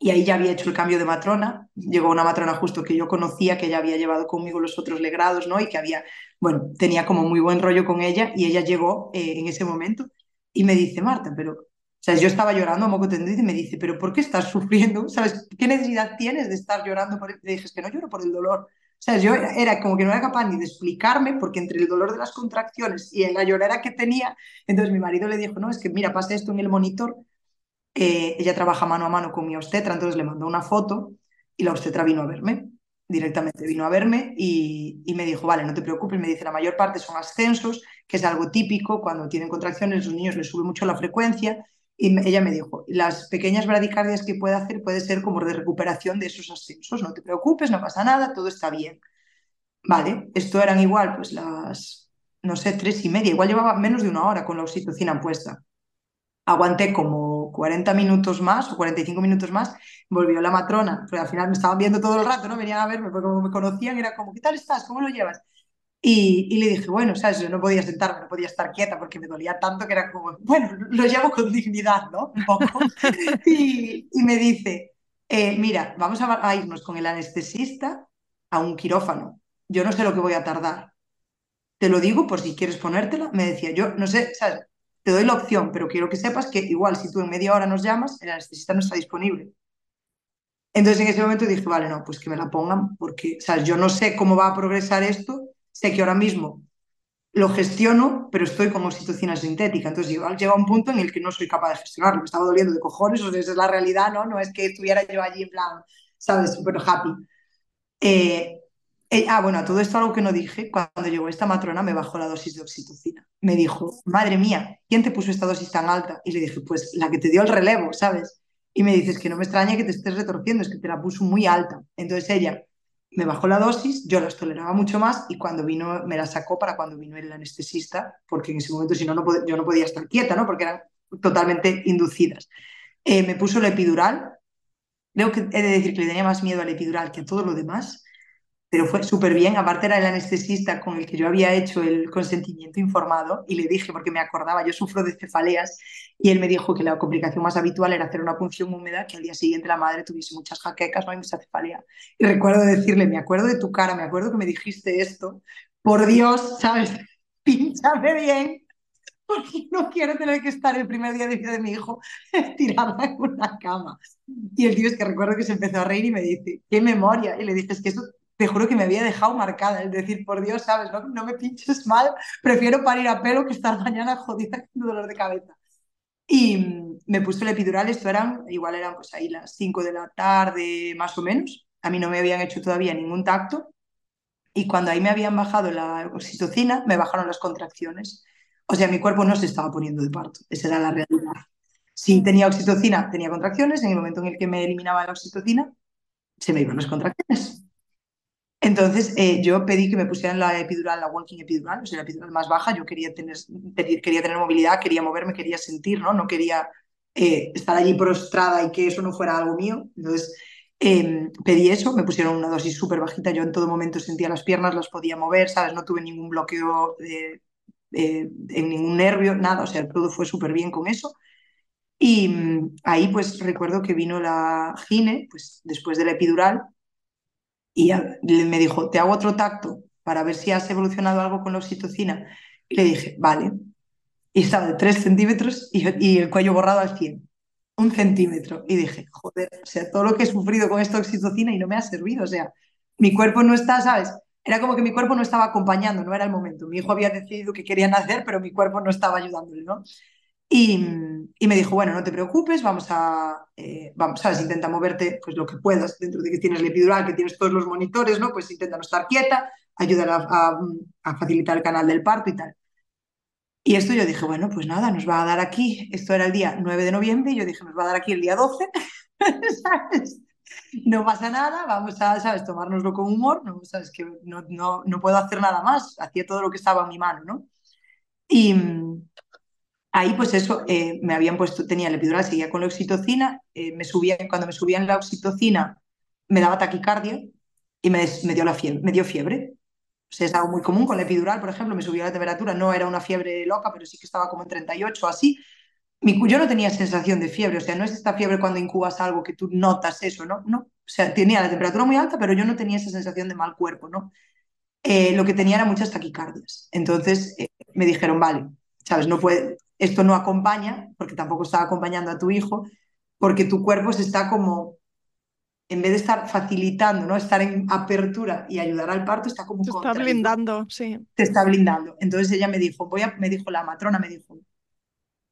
y ahí ya había hecho el cambio de matrona. Llegó una matrona justo que yo conocía, que ya había llevado conmigo los otros legrados, ¿no? Y que había, bueno, tenía como muy buen rollo con ella y ella llegó eh, en ese momento y me dice, Marta, pero, o sea, yo estaba llorando a moco tendido y me dice, pero ¿por qué estás sufriendo? ¿Sabes? ¿Qué necesidad tienes de estar llorando? Por Le dije, es que no lloro por el dolor. O sea, yo era, era, como que no era capaz ni de explicarme, porque entre el dolor de las contracciones y la llorera que tenía, entonces mi marido le dijo, no, es que mira, pasa esto en el monitor eh, ella trabaja mano a mano con mi obstetra, entonces le mandó una foto y la obstetra vino a verme, directamente vino a verme y, me dijo, vale, no te preocupes, me dice, la mayor parte son ascensos, que es algo típico, cuando tienen contracciones los niños les sube mucho la frecuencia y ella me dijo, las pequeñas bradicardias que puede hacer puede ser como de recuperación de esos ascensos, no te preocupes, no pasa nada, todo está bien. Vale, esto eran igual, pues las, no sé, tres y media, igual llevaba menos de una hora con la oxitocina puesta. Aguanté como 40 minutos más o 45 minutos más, volvió la matrona, pero al final me estaban viendo todo el rato, ¿no? Venían a verme, porque como me conocían, era como, ¿qué tal estás? ¿Cómo lo llevas? Y, y, le dije, bueno, ¿sabes? Yo no podía sentarme, no podía estar quieta porque me dolía tanto que era como, bueno, lo llevo con dignidad, ¿no? Un poco. y, y me dice, eh, mira, vamos a, irnos con el anestesista a un quirófano. Yo no sé lo que voy a tardar. Te lo digo por si quieres ponértela. Me decía, yo no sé, ¿sabes? Te doy la opción, pero quiero que sepas que igual si tú en media hora nos llamas, el anestesista no está disponible. Entonces en ese momento dije, vale, no, pues que me la pongan, porque, ¿sabes? Yo no sé cómo va a progresar esto, sé que ahora mismo lo gestiono, pero estoy con oxitocina sintética. Entonces, llega un punto en el que no soy capaz de gestionarlo. Me estaba doliendo de cojones, o sea, esa es la realidad, ¿no? No es que estuviera yo allí en plan, ¿sabes? Súper happy. Eh, eh, ah, bueno, todo esto algo que no dije, cuando llegó esta matrona me bajó la dosis de oxitocina. Me dijo, madre mía, ¿quién te puso esta dosis tan alta? Y le dije, pues la que te dio el relevo, ¿sabes? Y me dices que no me extraña que te estés retorciendo, es que te la puso muy alta. Entonces ella me bajó la dosis, yo las toleraba mucho más y cuando vino, me la sacó para cuando vino el anestesista, porque en ese momento si no, no yo no podía estar quieta, ¿no? Porque eran totalmente inducidas. Eh, me puso la epidural, creo que he de decir que le tenía más miedo al epidural que a todo lo demás, pero fue súper bien. Aparte era el anestesista con el que yo había hecho el consentimiento informado y le dije, porque me acordaba, yo sufro de cefaleas y él me dijo que la complicación más habitual era hacer una punción húmeda, que al día siguiente la madre tuviese muchas jaquecas, no hay mucha cefalea. Y recuerdo decirle, me acuerdo de tu cara, me acuerdo que me dijiste esto, por Dios, ¿sabes? Pínchame bien, porque no quiero tener que estar el primer día de vida de mi hijo tirada en una cama. Y el tío es que recuerdo que se empezó a reír y me dice, qué memoria. Y le dije, es que eso te juro que me había dejado marcada, es decir, por Dios, ¿sabes? No, no me pinches mal, prefiero parir a pelo que estar mañana jodida con dolor de cabeza. Y mm, me puse el epidural, esto eran, igual eran pues ahí las 5 de la tarde, más o menos. A mí no me habían hecho todavía ningún tacto. Y cuando ahí me habían bajado la oxitocina, me bajaron las contracciones. O sea, mi cuerpo no se estaba poniendo de parto. Esa era la realidad. Si tenía oxitocina, tenía contracciones. En el momento en el que me eliminaba la oxitocina, se me iban las contracciones. Entonces eh, yo pedí que me pusieran la epidural, la walking epidural, o sea, la epidural más baja. Yo quería tener, quería tener movilidad, quería moverme, quería sentir, ¿no? No quería eh, estar allí prostrada y que eso no fuera algo mío. Entonces em, pedí eso, me pusieron una dosis súper bajita. Yo en todo momento sentía las piernas, las podía mover, ¿sabes? No tuve ningún bloqueo en ningún nervio, nada. O sea, todo fue súper bien con eso. Y mm, ahí pues recuerdo que vino la gine, pues después de la epidural, y me dijo, te hago otro tacto para ver si has evolucionado algo con la oxitocina. Y le dije, vale. Y estaba de 3 centímetros y, el cuello borrado al 100. Un centímetro. Y dije, joder, o sea, todo lo que he sufrido con esta oxitocina y no me ha servido. O sea, mi cuerpo no está, ¿sabes? Era como que mi cuerpo no estaba acompañando, no era el momento. Mi hijo había decidido que quería nacer, pero mi cuerpo no estaba ayudándole, ¿no? Y, me dijo, bueno, no te preocupes, vamos a, eh, ¿sabes? Intenta moverte pues lo que puedas, dentro de que tienes el epidural, que tienes todos los monitores, ¿no? Pues intenta no estar quieta, ayuda a, a, facilitar el canal del parto y tal. Y esto yo dije, bueno, pues nada, nos va a dar aquí, esto era el día 9 de noviembre, y yo dije, nos va a dar aquí el día 12, ¿sabes? No pasa nada, vamos a, ¿sabes? Tomárnoslo con humor, ¿no? ¿Sabes? Que no, no, no puedo hacer nada más, hacía todo lo que estaba en mi mano, ¿no? Y, Ahí, pues eso, eh, me habían puesto, tenía el epidural, seguía con la oxitocina, eh, me subían, cuando me subían la oxitocina me daba taquicardia y me, dio, la fiebre, me dio fiebre. O sea, es algo muy común con la epidural, por ejemplo, me subía la temperatura, no era una fiebre loca, pero sí que estaba como en 38 o así. Mi, yo no tenía sensación de fiebre, o sea, no es esta fiebre cuando incubas algo que tú notas eso, ¿no? No, o sea, tenía la temperatura muy alta, pero yo no tenía esa sensación de mal cuerpo, ¿no? Eh, lo que tenía era muchas taquicardias. Entonces me dijeron, vale, ¿sabes? No puede, esto no acompaña, porque tampoco está acompañando a tu hijo, porque tu cuerpo se está como, en vez de estar facilitando, ¿no? Estar en apertura y ayudar al parto, está como... Te está blindando, sí. Te está blindando. Entonces ella me dijo, voy a, me dijo la matrona, me dijo,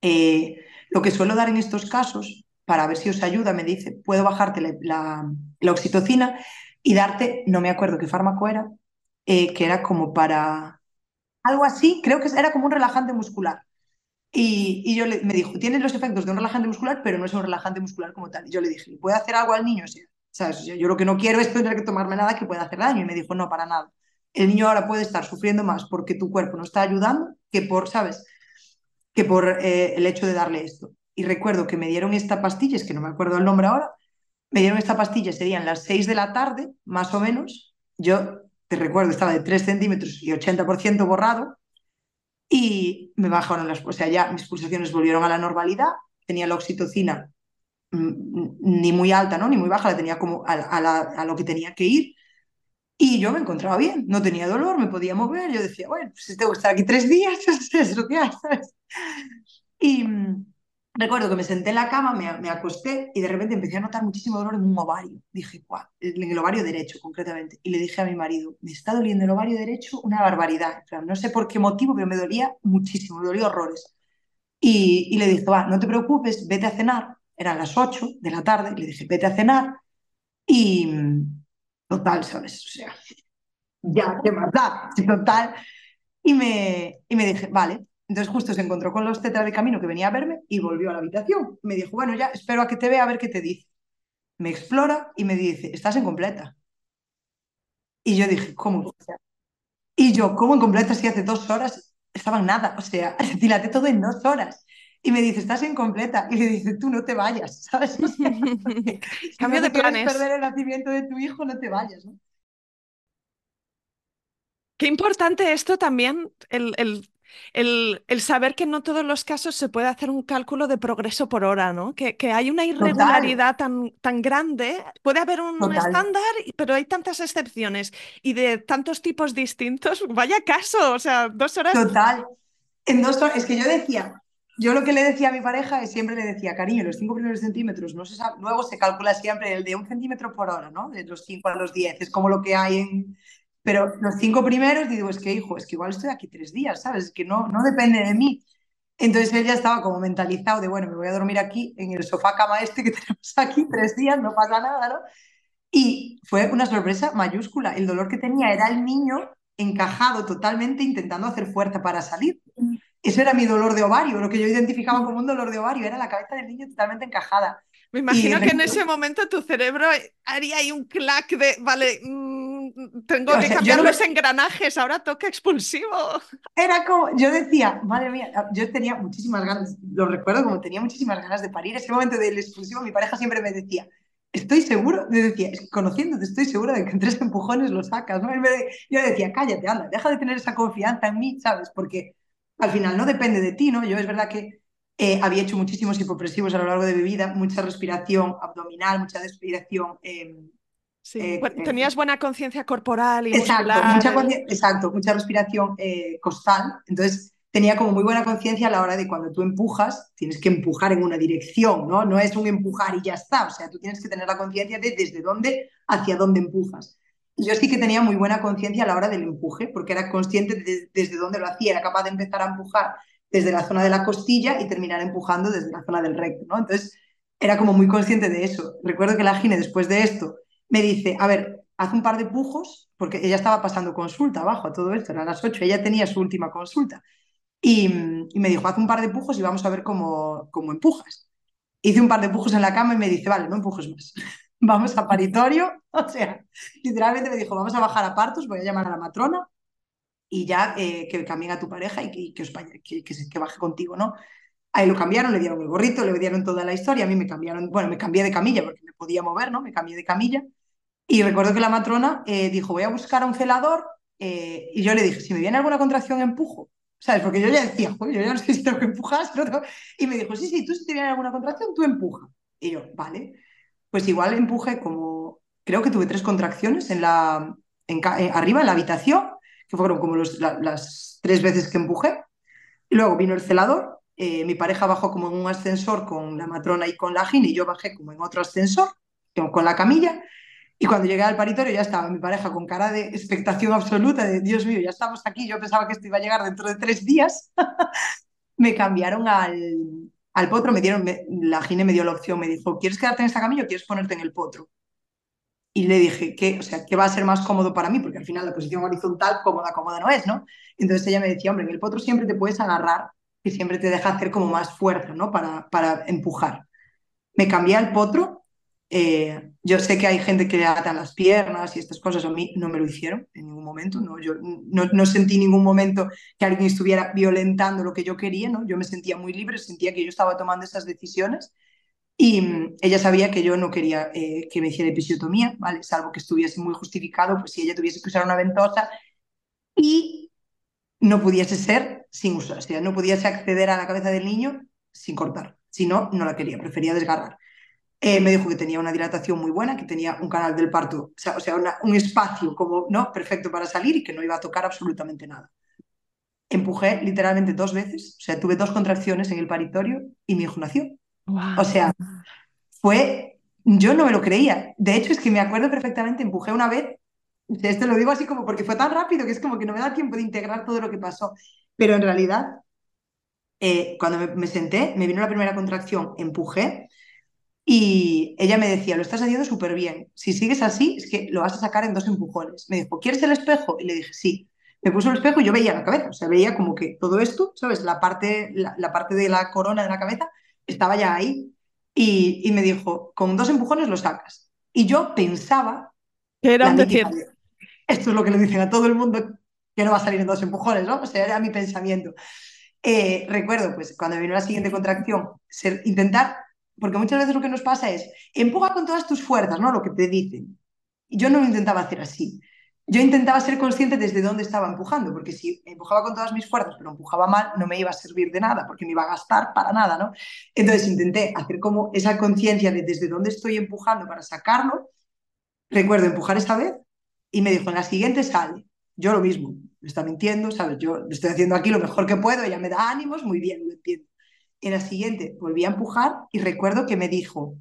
eh, lo que suelo dar en estos casos, para ver si os ayuda, me dice, puedo bajarte la, la, oxitocina y darte, no me acuerdo qué fármaco era, eh, que era como para algo así, creo que era como un relajante muscular. Y, yo le, me dijo, tiene los efectos de un relajante muscular, pero no es un relajante muscular como tal. Y yo le dije, ¿puede hacer algo al niño? ¿sabes? Yo, lo que no quiero es tener que tomarme nada que pueda hacer daño. Y me dijo, no, para nada. El niño ahora puede estar sufriendo más porque tu cuerpo no está ayudando que por, ¿sabes? Que por eh, el hecho de darle esto. Y recuerdo que me dieron esta pastilla, es que no me acuerdo el nombre ahora, me dieron esta pastilla, serían las 6 de la tarde, más o menos. Yo te recuerdo, estaba de 3 centímetros y 80% borrado y me bajaron las, o sea, ya mis pulsaciones volvieron a la normalidad, tenía la oxitocina mm, ni muy alta, ¿no? Ni muy baja, la tenía como a, lo que tenía que ir. Y yo me encontraba bien, no tenía dolor, me podía mover. Yo decía, bueno, pues tengo que estar aquí tres días, es lo que. Y mm, recuerdo que me senté en la cama, me, acosté y de repente empecé a notar muchísimo dolor en un ovario. Dije, guau, en el ovario derecho concretamente. Y le dije a mi marido, me está doliendo el ovario derecho una barbaridad. no sé por qué motivo, pero me dolía muchísimo, me dolía horrores. Y, le dije, va, no te preocupes, vete a cenar. Eran las 8 de la tarde, le dije, vete a cenar. Y total, ¿sabes? O sea, ya, qué más total. Y me, y me dije, vale. Entonces justo se encontró con los tetra de camino que venía a verme y volvió a la habitación. Me dijo, bueno, ya, espero a que te vea a ver qué te dice. Me explora y me dice, estás en completa. Y yo dije, ¿cómo? Y yo, ¿cómo en completa si hace dos horas estaba en nada? O sea, dilaté todo en dos horas. Y me dice, estás incompleta. Y le dice, tú no te vayas, ¿sabes? Cambio de planes. perder el nacimiento de tu hijo, no te vayas, ¿no? Qué importante esto también, el, el, el, el, saber que no todos los casos se puede hacer un cálculo de progreso por hora, ¿no? Que, que hay una irregularidad tan, tan, grande. Puede haber un estándar, pero hay tantas excepciones y de tantos tipos distintos. Vaya caso, o sea, dos horas. Total. En dos horas, es que yo decía, yo lo que le decía a mi pareja es siempre le decía, cariño, los cinco primeros centímetros, no se sabe, luego se calcula siempre el de un centímetro por hora, ¿no? De los cinco a los diez, es como lo que hay en... Pero los cinco primeros, digo, es que hijo, es que igual estoy aquí tres días, ¿sabes? Es que no, no depende de mí. Entonces él ya estaba como mentalizado de, bueno, me voy a dormir aquí en el sofá cama este que tenemos aquí tres días, no pasa nada, ¿no? Y fue una sorpresa mayúscula. El dolor que tenía era el niño encajado totalmente intentando hacer fuerza para salir. Eso era mi dolor de ovario, lo que yo identificaba como un dolor de ovario, era la cabeza del niño totalmente encajada. Me imagino que en ese momento tu cerebro haría ahí un clac de, vale, mm, tengo que cambiar los engranajes, ahora toca expulsivo. Era como, yo decía, madre mía, yo tenía muchísimas ganas, lo recuerdo como tenía muchísimas ganas de parir. Ese momento del expulsivo, mi pareja siempre me decía, estoy seguro, me decía, conociéndote, estoy segura de que en tres empujones lo sacas. ¿no? Yo decía, cállate, anda, deja de tener esa confianza en mí, ¿sabes? Porque al final no depende de ti, ¿no? Yo es verdad que eh, había hecho muchísimos hipopresivos a lo largo de mi vida, mucha respiración abdominal, mucha respiración... Em, sí. Eh, tenías buena conciencia corporal y exacto, mucha exacto, mucha respiración eh, costal. Entonces tenía como muy buena conciencia a la hora de cuando tú empujas, tienes que empujar en una dirección, ¿no? No es un empujar y ya está. O sea, tú tienes que tener la conciencia de desde dónde hacia dónde empujas yo sí que tenía muy buena conciencia a la hora del empuje, porque era consciente de, desde dónde lo hacía, era capaz de empezar a empujar desde la zona de la costilla y terminar empujando desde la zona del recto, ¿no? Entonces, era como muy consciente de eso. Recuerdo que la Gine, después de esto, me dice, a ver, haz un par de pujos, porque ella estaba pasando consulta abajo a todo esto, eran las 8, ella tenía su última consulta. Y, me dijo, haz un par de pujos y vamos a ver cómo, cómo empujas. Hice un par de pujos en la cama y me dice, vale, no empujes más vamos a paritorio, o sea, literalmente me dijo, vamos a bajar a partos, voy a llamar a la matrona y ya eh, que cambien a tu pareja y que, que, que, baje contigo, ¿no? Ahí lo cambiaron, le dieron el gorrito, le dieron toda la historia, a mí me cambiaron, bueno, me cambié de camilla porque me podía mover, ¿no? Me cambié de camilla y recuerdo que la matrona eh, dijo, voy a buscar a un celador eh, y yo le dije, si me viene alguna contracción, empujo. ¿Sabes? Porque yo ya decía, yo ya no sé si tengo que empujar. Y me dijo, sí, sí, tú si te viene alguna contracción, tú empuja. Y yo, vale pues igual empuje como, creo que tuve tres contracciones en la, en, arriba en la habitación, que fueron como las tres veces que empujé. luego vino el celador, eh, mi pareja bajó como en un ascensor con la matrona y con la gine, y yo bajé como en otro ascensor, con la camilla. Y cuando llegué al paritorio ya estaba mi pareja con cara de expectación absoluta, de Dios mío, ya estamos aquí, yo pensaba que esto iba a llegar dentro de tres días. me cambiaron al, al potro me dieron, la gine me dio la opción, me dijo, ¿quieres quedarte en esta camilla o quieres ponerte en el potro? Y le dije, ¿qué, o sea, ¿qué va a ser más cómodo para mí? Porque al final la posición horizontal, cómoda, cómoda no es, ¿no? Entonces ella me decía, hombre, en el potro siempre te puedes agarrar y siempre te deja hacer como más fuerza, ¿no? Para, para empujar. Me cambié al potro eh, yo sé que hay gente que le atan las piernas y estas cosas, a mí no me lo hicieron en ningún momento, no, yo no, no sentí en ningún momento que alguien estuviera violentando lo que yo quería, ¿no? yo me sentía muy libre, sentía que yo estaba tomando esas decisiones y mm, ella sabía que yo no quería eh, que me hiciera episiotomía, ¿vale? salvo que estuviese muy justificado, pues si ella tuviese que usar una ventosa y no pudiese ser sin usar, o sea, no pudiese acceder a la cabeza del niño sin cortar, si no, no la quería, prefería desgarrar. Eh, me dijo que tenía una dilatación muy buena, que tenía un canal del parto, o sea, un espacio como no perfecto para salir y que no iba a tocar absolutamente nada. Empujé literalmente dos veces, o sea, tuve dos contracciones en el paritorio y mi hijo nació. O sea, fue, yo no me lo creía. De hecho, es que me acuerdo perfectamente, empujé una vez, esto lo digo así como porque fue tan rápido que es como que no me da tiempo de integrar todo lo que pasó. Pero en realidad, eh, cuando me, senté, me vino la primera contracción, empujé y ella me decía, lo estás haciendo súper bien. Si sigues así, es que lo vas a sacar en dos empujones. Me dijo, ¿quieres el espejo? Y le dije, sí. Me puso el espejo y yo veía la cabeza, o sea, veía como que todo esto, ¿sabes? La parte, la, parte de la corona de la cabeza estaba ya ahí. Y, y, me dijo, con dos empujones lo sacas. Y yo pensaba... Que era decir... Esto es lo que le dicen a todo el mundo que no va a salir en dos empujones, ¿no? O sea, era mi pensamiento. Eh, recuerdo, pues, cuando vino la siguiente contracción, ser, intentar, porque muchas veces lo que nos pasa es, empuja con todas tus fuerzas, ¿no? Lo que te dicen. Yo no lo intentaba hacer así. Yo intentaba ser consciente desde dónde estaba empujando, porque si empujaba con todas mis fuerzas, pero empujaba mal, no me iba a servir de nada, porque me iba a gastar para nada, ¿no? Entonces intenté hacer como esa conciencia de desde dónde estoy empujando para sacarlo. Recuerdo empujar esta vez y me dijo, en la siguiente sale. Yo lo mismo, me está mintiendo, ¿sabes? Yo estoy haciendo aquí lo mejor que puedo, ella me da ánimos, muy bien, lo entiendo. En la siguiente volví a empujar y recuerdo que me dijo,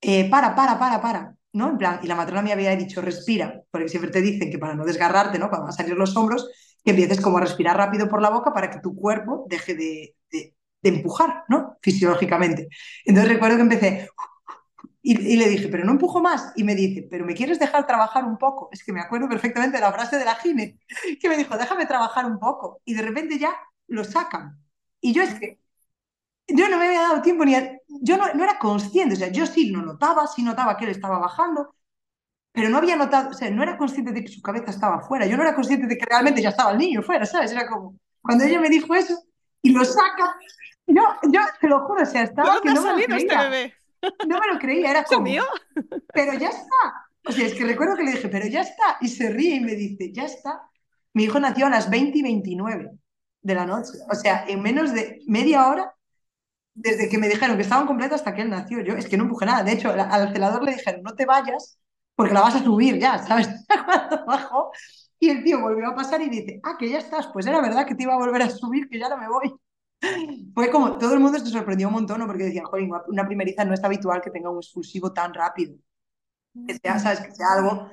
eh, para, para, para, para, ¿no? En plan, y la matrona me había dicho, respira, porque siempre te dicen que para no desgarrarte, ¿no? Cuando van a salir los hombros, que empieces como a respirar rápido por la boca para que tu cuerpo deje de, de, empujar, ¿no? Fisiológicamente. Entonces recuerdo que empecé, y, le dije, pero no empujo más. Y me dice, pero ¿me quieres dejar trabajar un poco? Es que me acuerdo perfectamente de la frase de la Gine, que me dijo, déjame trabajar un poco. Y de repente ya lo sacan. Y yo es que, yo no me había dado tiempo ni a, yo no, no, era consciente, o sea, yo sí lo notaba, sí notaba que él estaba bajando, pero no había notado, o sea, no era consciente de que su cabeza estaba fuera, yo no era consciente de que realmente ya estaba el niño fuera, ¿sabes? Era como, cuando ella me dijo eso y lo saca, yo, yo te lo juro, o sea, estaba que no me lo este bebé? No me lo creía, era como. mío? Pero ya está. O sea, es que recuerdo que le dije, pero ya está. Y se ríe y me dice, ya está. Mi hijo nació a las 20 y 29 de la noche. O sea, en menos de media hora, desde que me dijeron que estaban completos hasta que él nació. Yo es que no empujé nada. De hecho, al celador le dijeron, no te vayas porque la vas a subir ya, ¿sabes? Y el tío volvió a pasar y dice, ah, que ya estás. Pues era verdad que te iba a volver a subir, que ya no me voy. Fue como, todo el mundo se sorprendió un montón, ¿no? Porque decían, joder, una primeriza no es habitual que tenga un expulsivo tan rápido. Que sea, ¿sabes? Que sea algo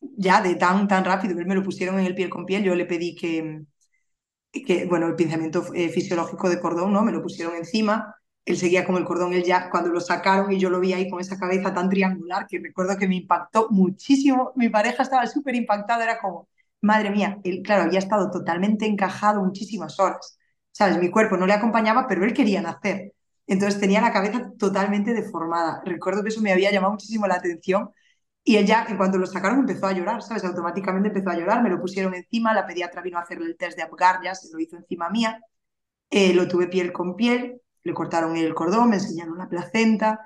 ya de tan, tan rápido. Me lo pusieron en el piel con piel, yo le pedí que, que bueno, el pinzamiento eh, fisiológico de cordón, ¿no? Me lo pusieron encima, él seguía con el cordón, él ya, cuando lo sacaron y yo lo vi ahí con esa cabeza tan triangular, que recuerdo que me impactó muchísimo, mi pareja estaba súper impactada, era como, madre mía, él, claro, había estado totalmente encajado muchísimas horas ¿sabes? Mi cuerpo no le acompañaba, pero él quería nacer. Entonces tenía la cabeza totalmente deformada. Recuerdo que eso me había llamado muchísimo la atención y él ya, en cuanto lo sacaron, empezó a llorar, ¿sabes? Automáticamente empezó a llorar, me lo pusieron encima, la pediatra vino a hacerle el test de Apgar, ya se lo hizo encima mía, eh, lo tuve piel con piel, le cortaron el cordón, me enseñaron la placenta,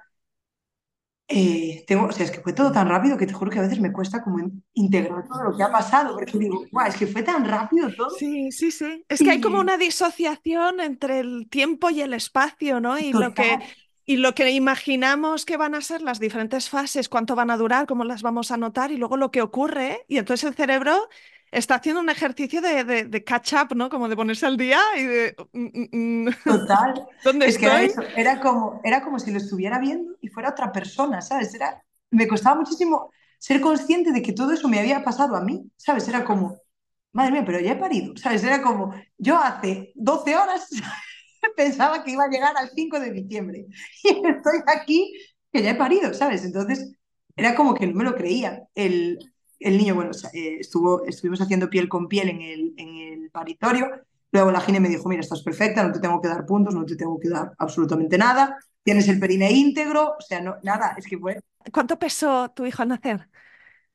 eh, tengo, o sea, es que fue todo tan rápido que te juro que a veces me cuesta como integrar todo lo que ha pasado, porque digo, guau, es que fue tan rápido todo. Sí, sí, sí. Es que hay como una disociación entre el tiempo y el espacio, ¿no? Y lo que y lo que imaginamos que van a ser las diferentes fases, cuánto van a durar, cómo las vamos a notar y luego lo que ocurre. Y entonces el cerebro está haciendo un ejercicio de, de, catch up, ¿no? Como de ponerse al día y de... Mm, mm, mm, Total. ¿Dónde es que era, eso. era, como, era como si lo estuviera viendo y fuera otra persona, ¿sabes? Era, me costaba muchísimo ser consciente de que todo eso me había pasado a mí, ¿sabes? Era como, madre mía, pero ya he parido, ¿sabes? Era como, yo hace 12 horas pensaba que iba a llegar al 5 de diciembre y estoy aquí que ya he parido, ¿sabes? Entonces, era como que no me lo creía. El, el niño, bueno, eh, estuvo, estuvimos haciendo piel con piel en el, en el paritorio. Luego la gine me dijo, mira, estás perfecta, no te tengo que dar puntos, no te tengo que dar absolutamente nada. Tienes el perine íntegro, o sea, no, nada, es que fue... ¿Cuánto pesó tu hijo al nacer?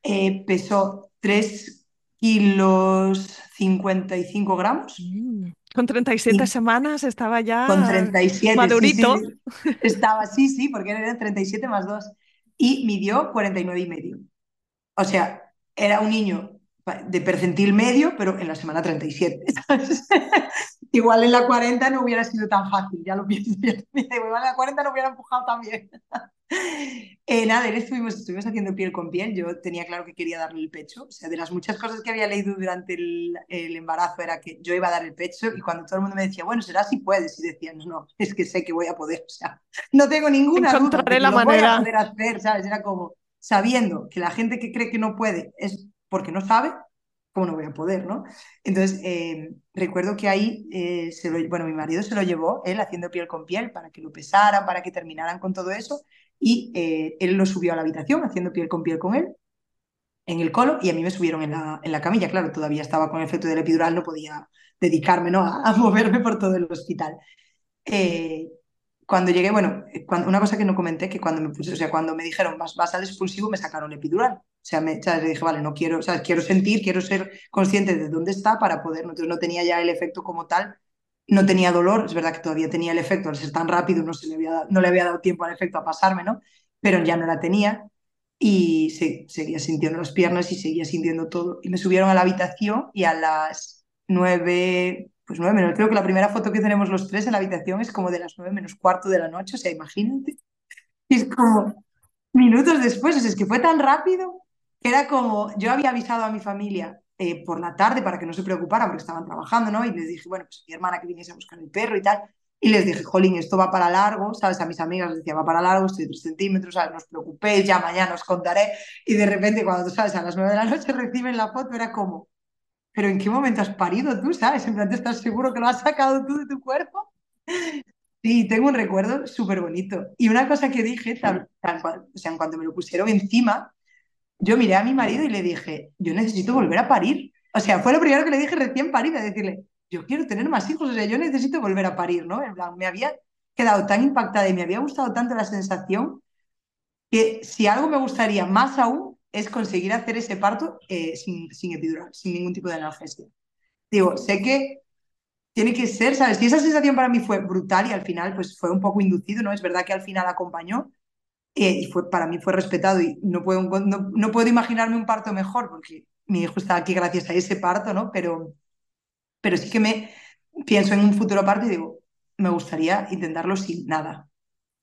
Eh, pesó 3 kilos 55 gramos. Mm, con 37 semanas estaba ya con 37, madurito. Estaba, sí, sí, porque era 37 más 2. Y midió 49 y medio. O sea, era un niño de percentil medio, pero en la semana 37. Igual en la 40 no hubiera sido tan fácil, ya lo pienso. Igual en la 40 no hubiera empujado tan bien. Eh, nada, él estuvimos, estuvimos haciendo piel con piel. Yo tenía claro que quería darle el pecho. O sea, de las muchas cosas que había leído durante el, el, embarazo era que yo iba a dar el pecho y cuando todo el mundo me decía, bueno, será si puedes, y decía, no, no, es que sé que voy a poder. O sea, no tengo ninguna Encontraré duda la manera. Voy a poder hacer, ¿sabes? Era como sabiendo que la gente que cree que no puede es porque no sabe, ¿cómo no voy a poder, no? Entonces, eh, recuerdo que ahí, eh, se lo, bueno, mi marido se lo llevó, él haciendo piel con piel, para que lo pesaran, para que terminaran con todo eso, y eh, él lo subió a la habitación haciendo piel con piel con él en el colo y a mí me subieron en la, en la camilla, claro, todavía estaba con el efecto del epidural, no podía dedicarme ¿no? a, moverme por todo el hospital. Eh, cuando llegué, bueno, eh, una cosa que no comenté, que cuando me puse, o sea, cuando me dijeron vas, vas al expulsivo, me sacaron el epidural. O sea, me, le dije, vale, no quiero, ¿sabes? quiero sentir, quiero ser consciente de dónde está para poder, entonces no tenía ya el efecto como tal, no tenía dolor, es verdad que todavía tenía el efecto, al ser tan rápido no, se le, había, no le había dado tiempo al efecto a pasarme, ¿no? Pero ya no la tenía y se, seguía sintiendo las piernas y seguía sintiendo todo. Y me subieron a la habitación y a las nueve, pues nueve menos, creo que la primera foto que tenemos los tres en la habitación es como de las nueve menos cuarto de la noche, o sea, imagínate. Y es como minutos después, o es que fue tan rápido que era como, yo había avisado a mi familia eh, por la tarde para que no se preocuparan porque estaban trabajando, ¿no? Y les dije, bueno, pues mi hermana que viniese a buscar el perro y tal. Y les dije, jolín, esto va para largo, ¿sabes? A mis amigas les decía, va para largo, estoy de 3 centímetros, ¿sabes? No os preocupéis, ya mañana os contaré. Y de repente, cuando, ¿sabes? A las 9 de la noche reciben la foto, era como, ¿pero en qué momento has parido tú, ¿sabes? En plan, ¿te estás seguro que lo has sacado tú de tu cuerpo? Sí, tengo un recuerdo súper bonito. Y una cosa que dije, tal, tal cual, o sea, en cuanto me lo pusieron encima, yo miré a mi marido y le dije, yo necesito volver a parir. O sea, fue lo primero que le dije recién parida, decirle, yo quiero tener más hijos, o sea, yo necesito volver a parir, ¿no? Me había quedado tan impactada y me había gustado tanto la sensación que si algo me gustaría más aún es conseguir hacer ese parto eh, sin, sin epidural, sin ningún tipo de analgesia. Digo, sé que tiene que ser, ¿sabes? Y esa sensación para mí fue brutal y al final pues fue un poco inducido, ¿no? Es verdad que al final acompañó, eh, y fue, para mí fue respetado y no puedo, no, no, puedo imaginarme un parto mejor porque mi hijo está aquí gracias a ese parto, ¿no? Pero, pero sí que me pienso en un futuro parto y digo, me gustaría intentarlo sin nada.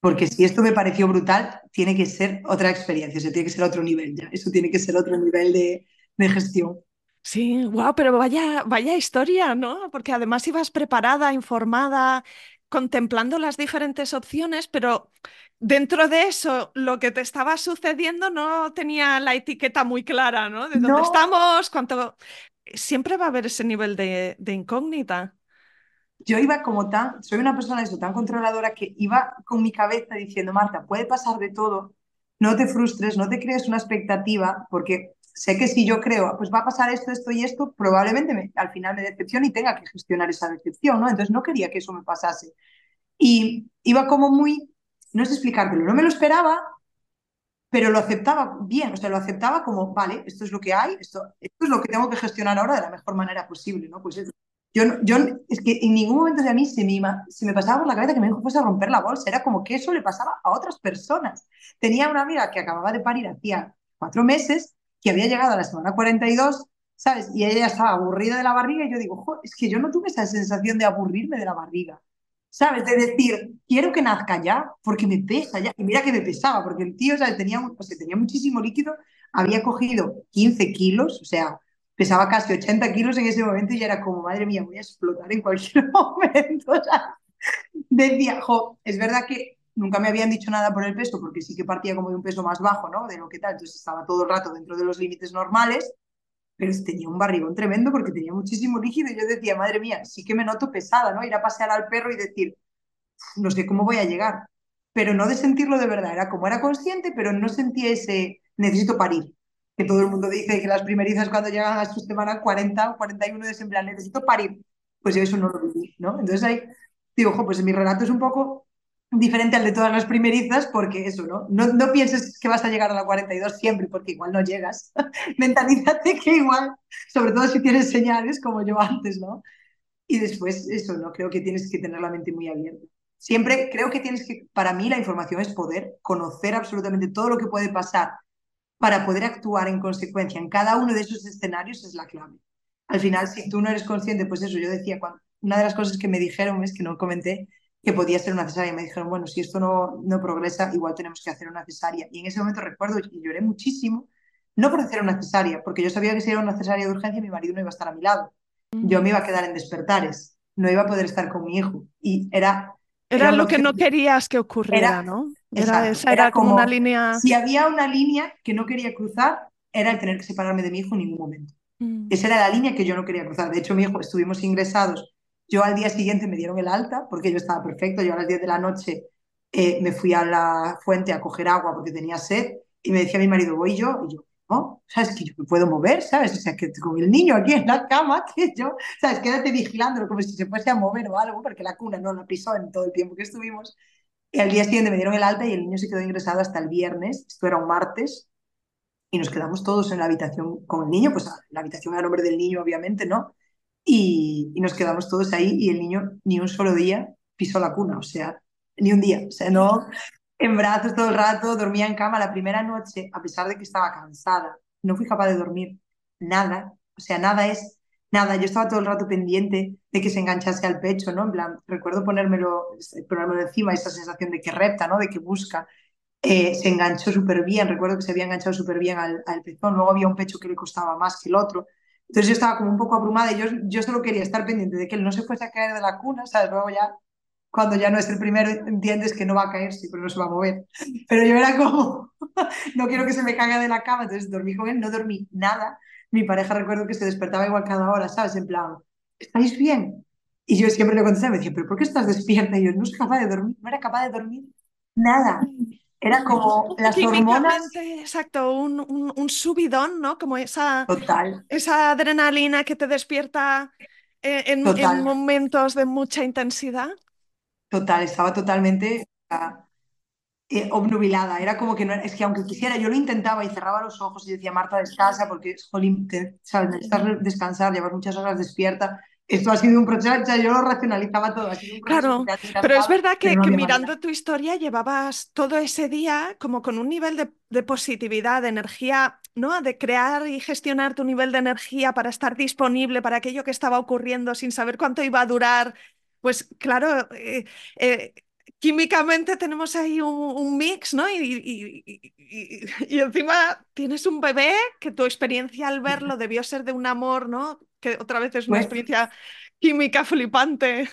Porque si esto me pareció brutal, tiene que ser otra experiencia, o tiene que ser otro nivel ya, eso tiene que ser otro nivel de, de gestión. Sí, wow, pero vaya, vaya historia, ¿no? Porque además ibas preparada, informada, contemplando las diferentes opciones, pero dentro de eso, lo que te estaba sucediendo no tenía la etiqueta muy clara, ¿no? De dónde No, estamos, cuánto... Siempre va a haber ese nivel de, de incógnita. yo iba como tan, soy una persona eso, tan controladora que iba con mi cabeza diciendo, Marta, puede pasar de todo, no te frustres, no te crees una expectativa, porque sé que si yo creo, pues va a pasar esto, esto y esto, probablemente me, al final me decepcione y tenga que gestionar esa decepción, ¿no? Entonces no quería que eso me pasase. Y iba como muy, no sé explicártelo, no me lo esperaba, pero lo aceptaba bien, o sea, lo aceptaba como, vale, esto es lo que hay, esto, esto es lo que tengo que gestionar ahora de la mejor manera posible, ¿no? Pues eso. Yo, yo, es que en ningún momento de a mí se me, se me pasaba por la cabeza que mi hijo fuese a romper la bolsa, era como que eso le pasaba a otras personas. Tenía una amiga que acababa de parir hacía cuatro meses, que había llegado a la semana 42, ¿sabes? Y ella estaba aburrida de la barriga y yo digo, es que yo no tuve esa sensación de aburrirme de la barriga. ¿sabes? De decir, quiero que nazca ya, porque me pesa ya. Y mira que me pesaba, porque el tío, ¿sabes? Tenía, o sea, tenía muchísimo líquido, había cogido 15 kilos, o sea, pesaba casi 80 kilos en ese momento y era como, madre mía, voy a explotar en cualquier momento. O decía, jo, es verdad que nunca me habían dicho nada por el peso, porque sí que partía como de un peso más bajo, ¿no? De lo que tal, entonces estaba todo el rato dentro de los límites normales, pero tenía un barrigón tremendo porque tenía muchísimo líquido y yo decía, madre mía, sí que me noto pesada, ¿no? Ir a pasear al perro y decir, no sé cómo voy a llegar, pero no de sentirlo de verdad, era como era consciente, pero no sentía ese, necesito parir, que todo el mundo dice que las primerizas cuando llegan a su semana 40 o 41 de plan, necesito parir, pues yo eso no lo viví, ¿no? Entonces ahí digo, ojo, pues mi relato es un poco diferente al de todas las primerizas, porque eso, ¿no? No, no pienses que vas a llegar a la 42 siempre, porque igual no llegas. Mentalízate que igual, sobre todo si tienes señales, como yo antes, ¿no? Y después, eso, ¿no? Creo que tienes que tener la mente muy abierta. Siempre creo que tienes que, para mí la información es poder, conocer absolutamente todo lo que puede pasar para poder actuar en consecuencia en cada uno de esos escenarios es la clave. Al final, si tú no eres consciente, pues eso, yo decía, una de las cosas que me dijeron es que no comenté, que podía ser una cesárea. Y me dijeron, bueno, si esto no, no progresa, igual tenemos que hacer una cesárea. Y en ese momento recuerdo y lloré muchísimo, no por hacer una cesárea, porque yo sabía que si era una cesárea de urgencia mi marido no iba a estar a mi lado. Yo me iba a quedar en despertares, no iba a poder estar con mi hijo. Y era... Era, lo que no querías que ocurriera, ¿no? Era, esa era, como, una línea... Si había una línea que no quería cruzar, era el tener que separarme de mi hijo en ningún momento. Mm. Esa era la línea que yo no quería cruzar. De hecho, mi hijo, estuvimos ingresados. Yo al día siguiente me dieron el alta porque yo estaba perfecto. Yo a las 10 de la noche eh, me fui a la fuente a coger agua porque tenía sed y me decía mi marido, voy yo. Y yo, no, ¿sabes? Que yo me puedo mover, ¿sabes? O sea, que con el niño aquí en la cama, que yo, ¿sabes? Quédate vigilándolo como si se fuese a mover o algo, porque la cuna no la pisó en todo el tiempo que estuvimos. Y al día siguiente me dieron el alta y el niño se quedó ingresado hasta el viernes. Esto era un martes y nos quedamos todos en la habitación con el niño, pues la habitación el nombre del niño, obviamente, ¿no? Y, nos quedamos todos ahí y el niño ni un solo día pisó la cuna, o sea, ni un día, o sea, no en brazos todo el rato, dormía en cama la primera noche, a pesar de que estaba cansada, no fui capaz de dormir nada, o sea, nada es nada, yo estaba todo el rato pendiente de que se enganchase al pecho, ¿no? En plan, recuerdo ponérmelo, ponérmelo encima, esa sensación de que repta, ¿no? De que busca, eh, se enganchó súper bien, recuerdo que se había enganchado súper bien al, al, pezón, luego había un pecho que le costaba más que el otro. Entonces yo estaba como un poco abrumada y yo, yo solo quería estar pendiente de que él no se fuese a caer de la cuna, ¿sabes? Luego ya, cuando ya no es el primero, entiendes que no va a caer, sí, pero no se va a mover. Pero yo era como, no quiero que se me caiga de la cama, entonces dormí con él, no dormí nada. Mi pareja recuerdo que se despertaba igual cada hora, ¿sabes? En plan, ¿estáis bien? Y yo siempre le contestaba, me decía, ¿pero por qué estás despierta? Y yo, no soy capaz de dormir, no era capaz de dormir nada. Era como las hormonas. Exacto, un, un, subidón, ¿no? Como esa, Total. esa adrenalina que te despierta eh, en, en, momentos de mucha intensidad. Total, estaba totalmente eh, obnubilada. Era como que no, es que aunque quisiera, yo lo intentaba y cerraba los ojos y decía, Marta, descansa, porque jolín, ¿sabes? necesitas descansar, llevas muchas horas despierta esto ha sido un proceso, yo lo racionalizaba todo. claro, pero es verdad que, mirando tu historia llevabas todo ese día como con un nivel de, positividad, de energía, ¿no? De crear y gestionar tu nivel de energía para estar disponible para aquello que estaba ocurriendo sin saber cuánto iba a durar. Pues claro, eh, eh, químicamente tenemos ahí un, mix, ¿no? Y, y, encima tienes un bebé que tu experiencia al verlo debió ser de un amor, ¿no? que otra vez es una pues experiencia química flipante.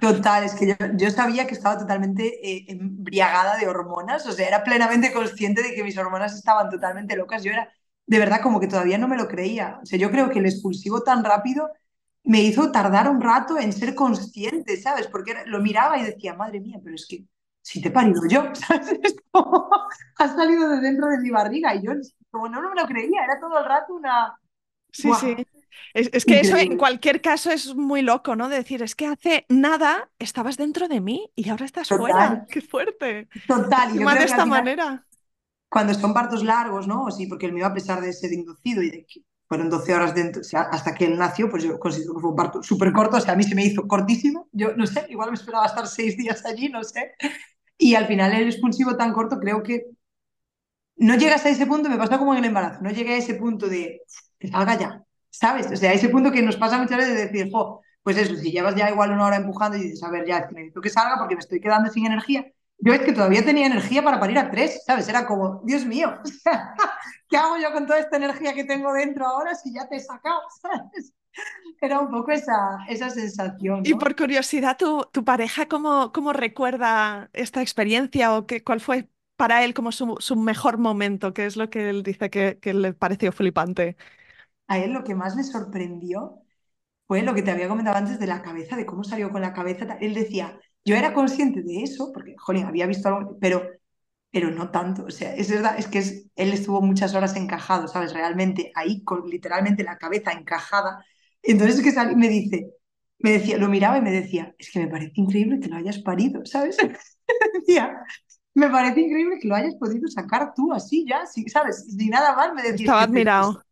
Total, es que yo, sabía que estaba totalmente eh, embriagada de hormonas, o sea, era plenamente consciente de que mis hormonas estaban totalmente locas. Yo era, de verdad, como que todavía no me lo creía. O sea, yo creo que el expulsivo tan rápido me hizo tardar un rato en ser consciente, ¿sabes? Porque lo miraba y decía, madre mía, pero es que si te he parido yo, ¿sabes? has salido de dentro de mi barriga y yo como no, no me lo creía, era todo el rato una... Sí, sí. Es, que eso en cualquier caso es muy loco, ¿no? De decir, es que hace nada estabas dentro de mí y ahora estás fuera. ¡Qué fuerte! Total. Y yo de esta manera. Cuando son partos largos, ¿no? Sí, porque el mío, a pesar de ser inducido y de que fueron 12 horas dentro, o sea, hasta que él nació, pues yo considero que fue un parto súper corto, o sea, a mí se me hizo cortísimo, yo no sé, igual me esperaba estar seis días allí, no sé. Y al final el expulsivo tan corto, creo que no llegas a ese punto, me pasó como en el embarazo, no llegué a ese punto de que salga ya, ¿sabes? O sea, ese punto que nos pasa muchas veces de decir, jo, pues eso, si llevas ya igual una hora empujando y dices, a ver, ya es que necesito que salga porque me estoy quedando sin energía. Yo es que todavía tenía energía para parir a tres, ¿sabes? Era como, Dios mío, ¿qué hago yo con toda esta energía que tengo dentro ahora si ya te he sacado? ¿sabes? Era un poco esa, esa sensación. Y por curiosidad, ¿tu, tu pareja cómo, cómo recuerda esta experiencia o qué, cuál fue para él como su, su mejor momento? ¿Qué es lo que él dice que, que le pareció flipante? a él lo que más le sorprendió fue lo que te había comentado antes de la cabeza, de cómo salió con la cabeza. Él decía, yo era consciente de eso, porque, jolín, había visto algo, pero, pero no tanto. O sea, es verdad, es que él estuvo muchas horas encajado, ¿sabes? Realmente ahí, con literalmente la cabeza encajada. Entonces, que salí, me dice, me decía, lo miraba y me decía, es que me parece increíble que lo hayas parido, ¿sabes? decía, me parece increíble que lo hayas podido sacar tú así ya, sí, ¿sabes? Sin nada más me decía. Estaba admirado.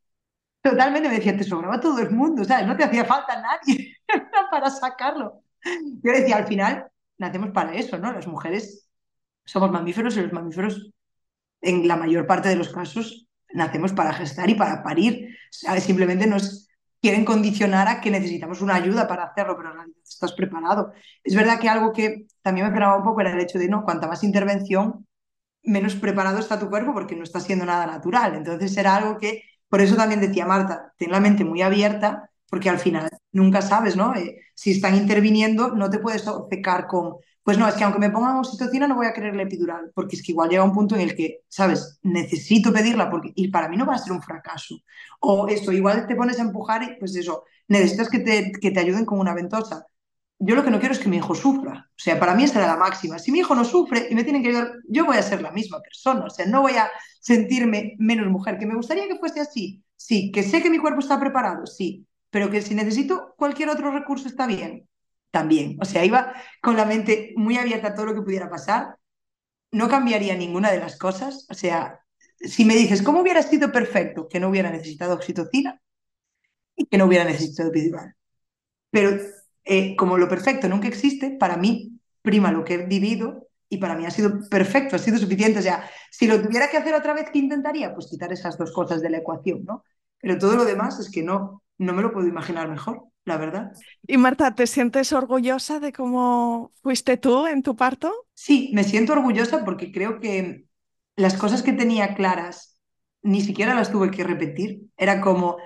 Totalmente me decía, te sobraba todo el mundo, ¿sabes? No te hacía falta nadie para sacarlo. Yo decía, al final, nacemos para eso, ¿no? Las mujeres somos mamíferos y los mamíferos, en la mayor parte de los casos, nacemos para gestar y para parir. Simplemente nos, quieren condicionar a que necesitamos una ayuda para hacerlo, pero en realidad estás preparado. Es verdad que algo que también me frenaba un poco era el hecho de, no, cuanta más intervención, menos preparado está tu cuerpo porque no está siendo nada natural. Entonces era algo que, por eso también decía Marta, ten la mente muy abierta porque al final nunca sabes, ¿no? Eh, si están interviniendo, no te puedes obcecar con, pues no, es que aunque me pongan oxitocina no voy a querer la epidural, porque es que igual llega un punto en el que, ¿sabes? Necesito pedirla porque y para mí no va a ser un fracaso. O esto, igual te pones a empujar y pues eso, necesitas que te, que te ayuden con una ventosa. Yo lo que no quiero es que mi hijo sufra. O sea, para mí esa era la máxima. Si mi hijo no sufre y me tienen que ayudar, yo voy a ser la misma persona. O sea, no voy a sentirme menos mujer. ¿Que me gustaría que fuese así? Sí. ¿Que sé que mi cuerpo está preparado? Sí pero que si necesito cualquier otro recurso está bien, también. O sea, iba con la mente muy abierta a todo lo que pudiera pasar, no cambiaría ninguna de las cosas. O sea, si me dices, ¿cómo hubiera sido perfecto que no hubiera necesitado oxitocina y que no hubiera necesitado epidural? Pero eh, como lo perfecto nunca existe, para mí prima lo que he vivido y para mí ha sido perfecto, ha sido suficiente. O sea, si lo tuviera que hacer otra vez, ¿qué intentaría? Pues quitar esas dos cosas de la ecuación, ¿no? Pero todo lo demás es que no, no me lo puedo imaginar mejor, la verdad. Y Marta, ¿te sientes orgullosa de cómo fuiste tú en tu parto? Sí, me siento orgullosa porque creo que las cosas que tenía claras ni siquiera las tuve que repetir. Era como,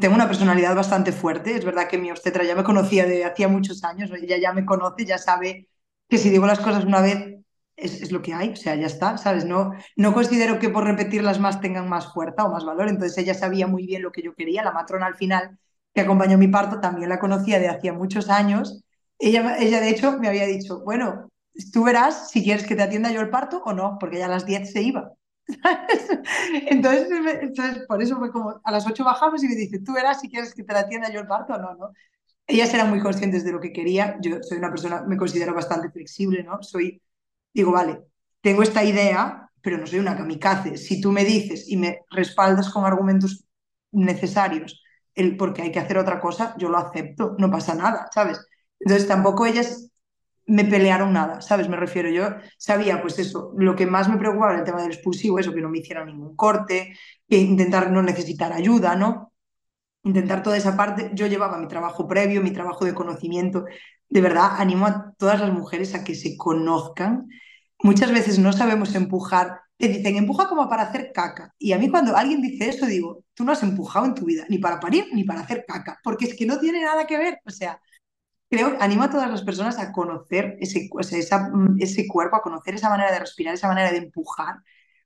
tengo una personalidad bastante fuerte, es verdad que mi obstetra ya me conocía de hacía muchos años, ella ya me conoce, ya sabe que si digo las cosas una vez es, lo que hay, o sea, ya está, ¿sabes? No, no considero que por repetirlas más tengan más fuerza o más valor, entonces ella sabía muy bien lo que yo quería, la matrona al final que acompañó mi parto también la conocía de hacía muchos años, ella, ella de hecho me había dicho, bueno, tú verás si quieres que te atienda yo el parto o no, porque ya a las 10 se iba. entonces, entonces, por eso fue como, a las 8 bajamos y me dice, tú verás si quieres que te la atienda yo el parto o no, ¿no? Ellas eran muy conscientes de lo que quería, yo soy una persona, me considero bastante flexible, ¿no? Soy digo, vale, tengo esta idea, pero no soy una kamikaze. Si tú me dices y me respaldas con argumentos necesarios el porque hay que hacer otra cosa, yo lo acepto, no pasa nada, ¿sabes? Entonces tampoco ellas me pelearon nada, ¿sabes? Me refiero, yo sabía, pues eso, lo que más me preocupaba era el tema del expulsivo, eso, que no me hicieran ningún corte, que intentar no necesitar ayuda, ¿no? Intentar toda esa parte, yo llevaba mi trabajo previo, mi trabajo de conocimiento, de verdad animo a todas las mujeres a que se conozcan muchas veces no sabemos empujar. Te dicen, empuja como para hacer caca. Y a mí cuando alguien dice eso, digo, tú no has empujado en tu vida, ni para parir, ni para hacer caca, porque es que no tiene nada que ver. O sea, creo, animo a todas las personas a conocer ese, ese cuerpo, a conocer esa manera de respirar, esa manera de empujar,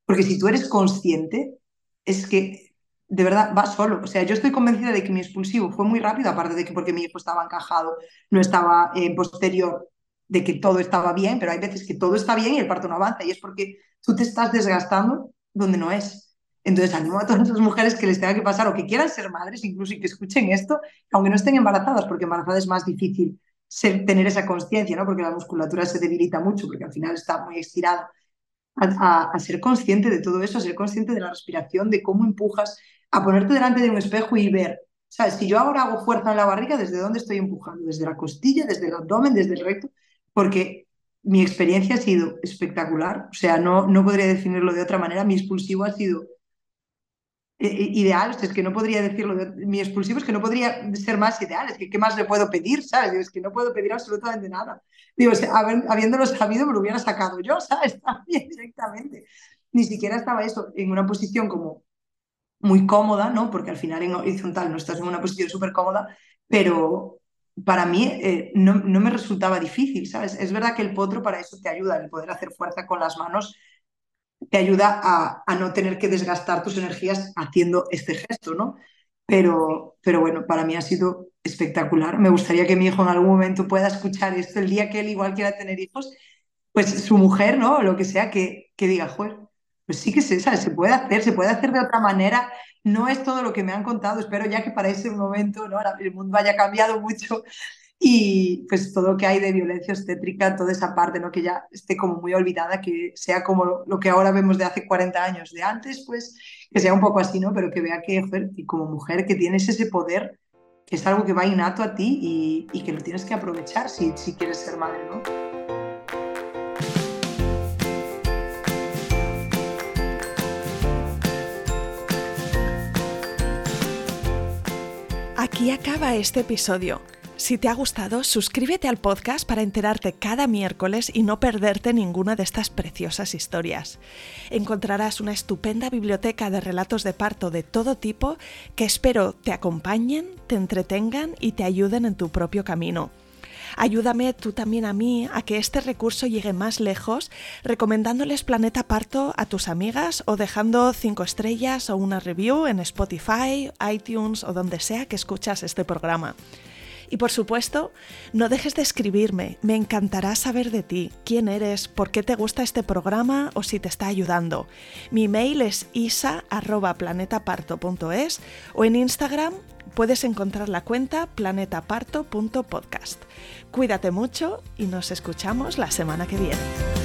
porque si tú eres consciente, es que de verdad va solo. O sea, yo estoy convencida de que mi expulsivo fue muy rápido, aparte de que porque mi hijo estaba encajado, no estaba en posterior, de que todo estaba bien, pero hay veces que todo está bien y el parto no avanza y es porque tú te estás desgastando donde no es. Entonces animo a todas las mujeres que les tenga que pasar o que quieran ser madres, incluso y que escuchen esto, aunque no estén embarazadas, porque embarazada es más difícil tener esa conciencia, ¿no? porque la musculatura se debilita mucho, porque al final está muy estirada. A, a, ser consciente de todo eso, a ser consciente de la respiración, de cómo empujas, a ponerte delante de un espejo y ver, ¿sabes? Si yo ahora hago fuerza en la barriga, ¿desde dónde estoy empujando? ¿Desde la costilla, desde el abdomen, desde el recto? porque mi experiencia ha sido espectacular, o sea, no, no podría definirlo de otra manera, mi expulsivo ha sido eh, eh, ideal, o sea, es que no podría decirlo, mi expulsivo es que no podría ser más ideal, es que qué más le puedo pedir, ¿sabes? es que no puedo pedir absolutamente nada. Digo, habiéndolo sabido me lo hubiera sacado yo, ¿sabes? También directamente. Ni siquiera estaba eso en una posición como muy cómoda, ¿no? Porque al final en horizontal no estás en una posición súper cómoda, pero, para mí eh, no, no, me resultaba difícil, ¿sabes? Es verdad que el potro para eso te ayuda, el poder hacer fuerza con las manos te ayuda a, a, no tener que desgastar tus energías haciendo este gesto, ¿no? Pero, pero bueno, para mí ha sido espectacular. Me gustaría que mi hijo en algún momento pueda escuchar esto el día que él igual quiera tener hijos, pues su mujer, ¿no? O lo que sea, que, que diga, joder, pues sí que se, ¿sabes? se puede hacer, se puede hacer de otra manera no es todo lo que me han contado, espero ya que para ese momento ¿no? el mundo haya cambiado mucho y pues todo lo que hay de violencia obstétrica, toda esa parte, ¿no? que ya esté como muy olvidada, que sea como lo que ahora vemos de hace 40 años, de antes, pues que sea un poco así, ¿no? pero que vea que, como mujer que tienes ese poder, que es algo que va innato a ti y, y que lo tienes que aprovechar si, si quieres ser madre. ¿no? Aquí acaba este episodio. Si te ha gustado, suscríbete al podcast para enterarte cada miércoles y no perderte ninguna de estas preciosas historias. Encontrarás una estupenda biblioteca de relatos de parto de todo tipo que espero te acompañen, te entretengan y te ayuden en tu propio camino. Ayúdame tú también a mí a que este recurso llegue más lejos, recomendándoles Planeta Parto a tus amigas o dejando 5 estrellas o una review en Spotify, iTunes o donde sea que escuchas este programa. Y por supuesto, no dejes de escribirme, me encantará saber de ti, quién eres, por qué te gusta este programa o si te está ayudando. Mi mail es isa.planetaparto.es o en Instagram puedes encontrar la cuenta planetaparto.podcast. Cuídate mucho y nos escuchamos la semana que viene.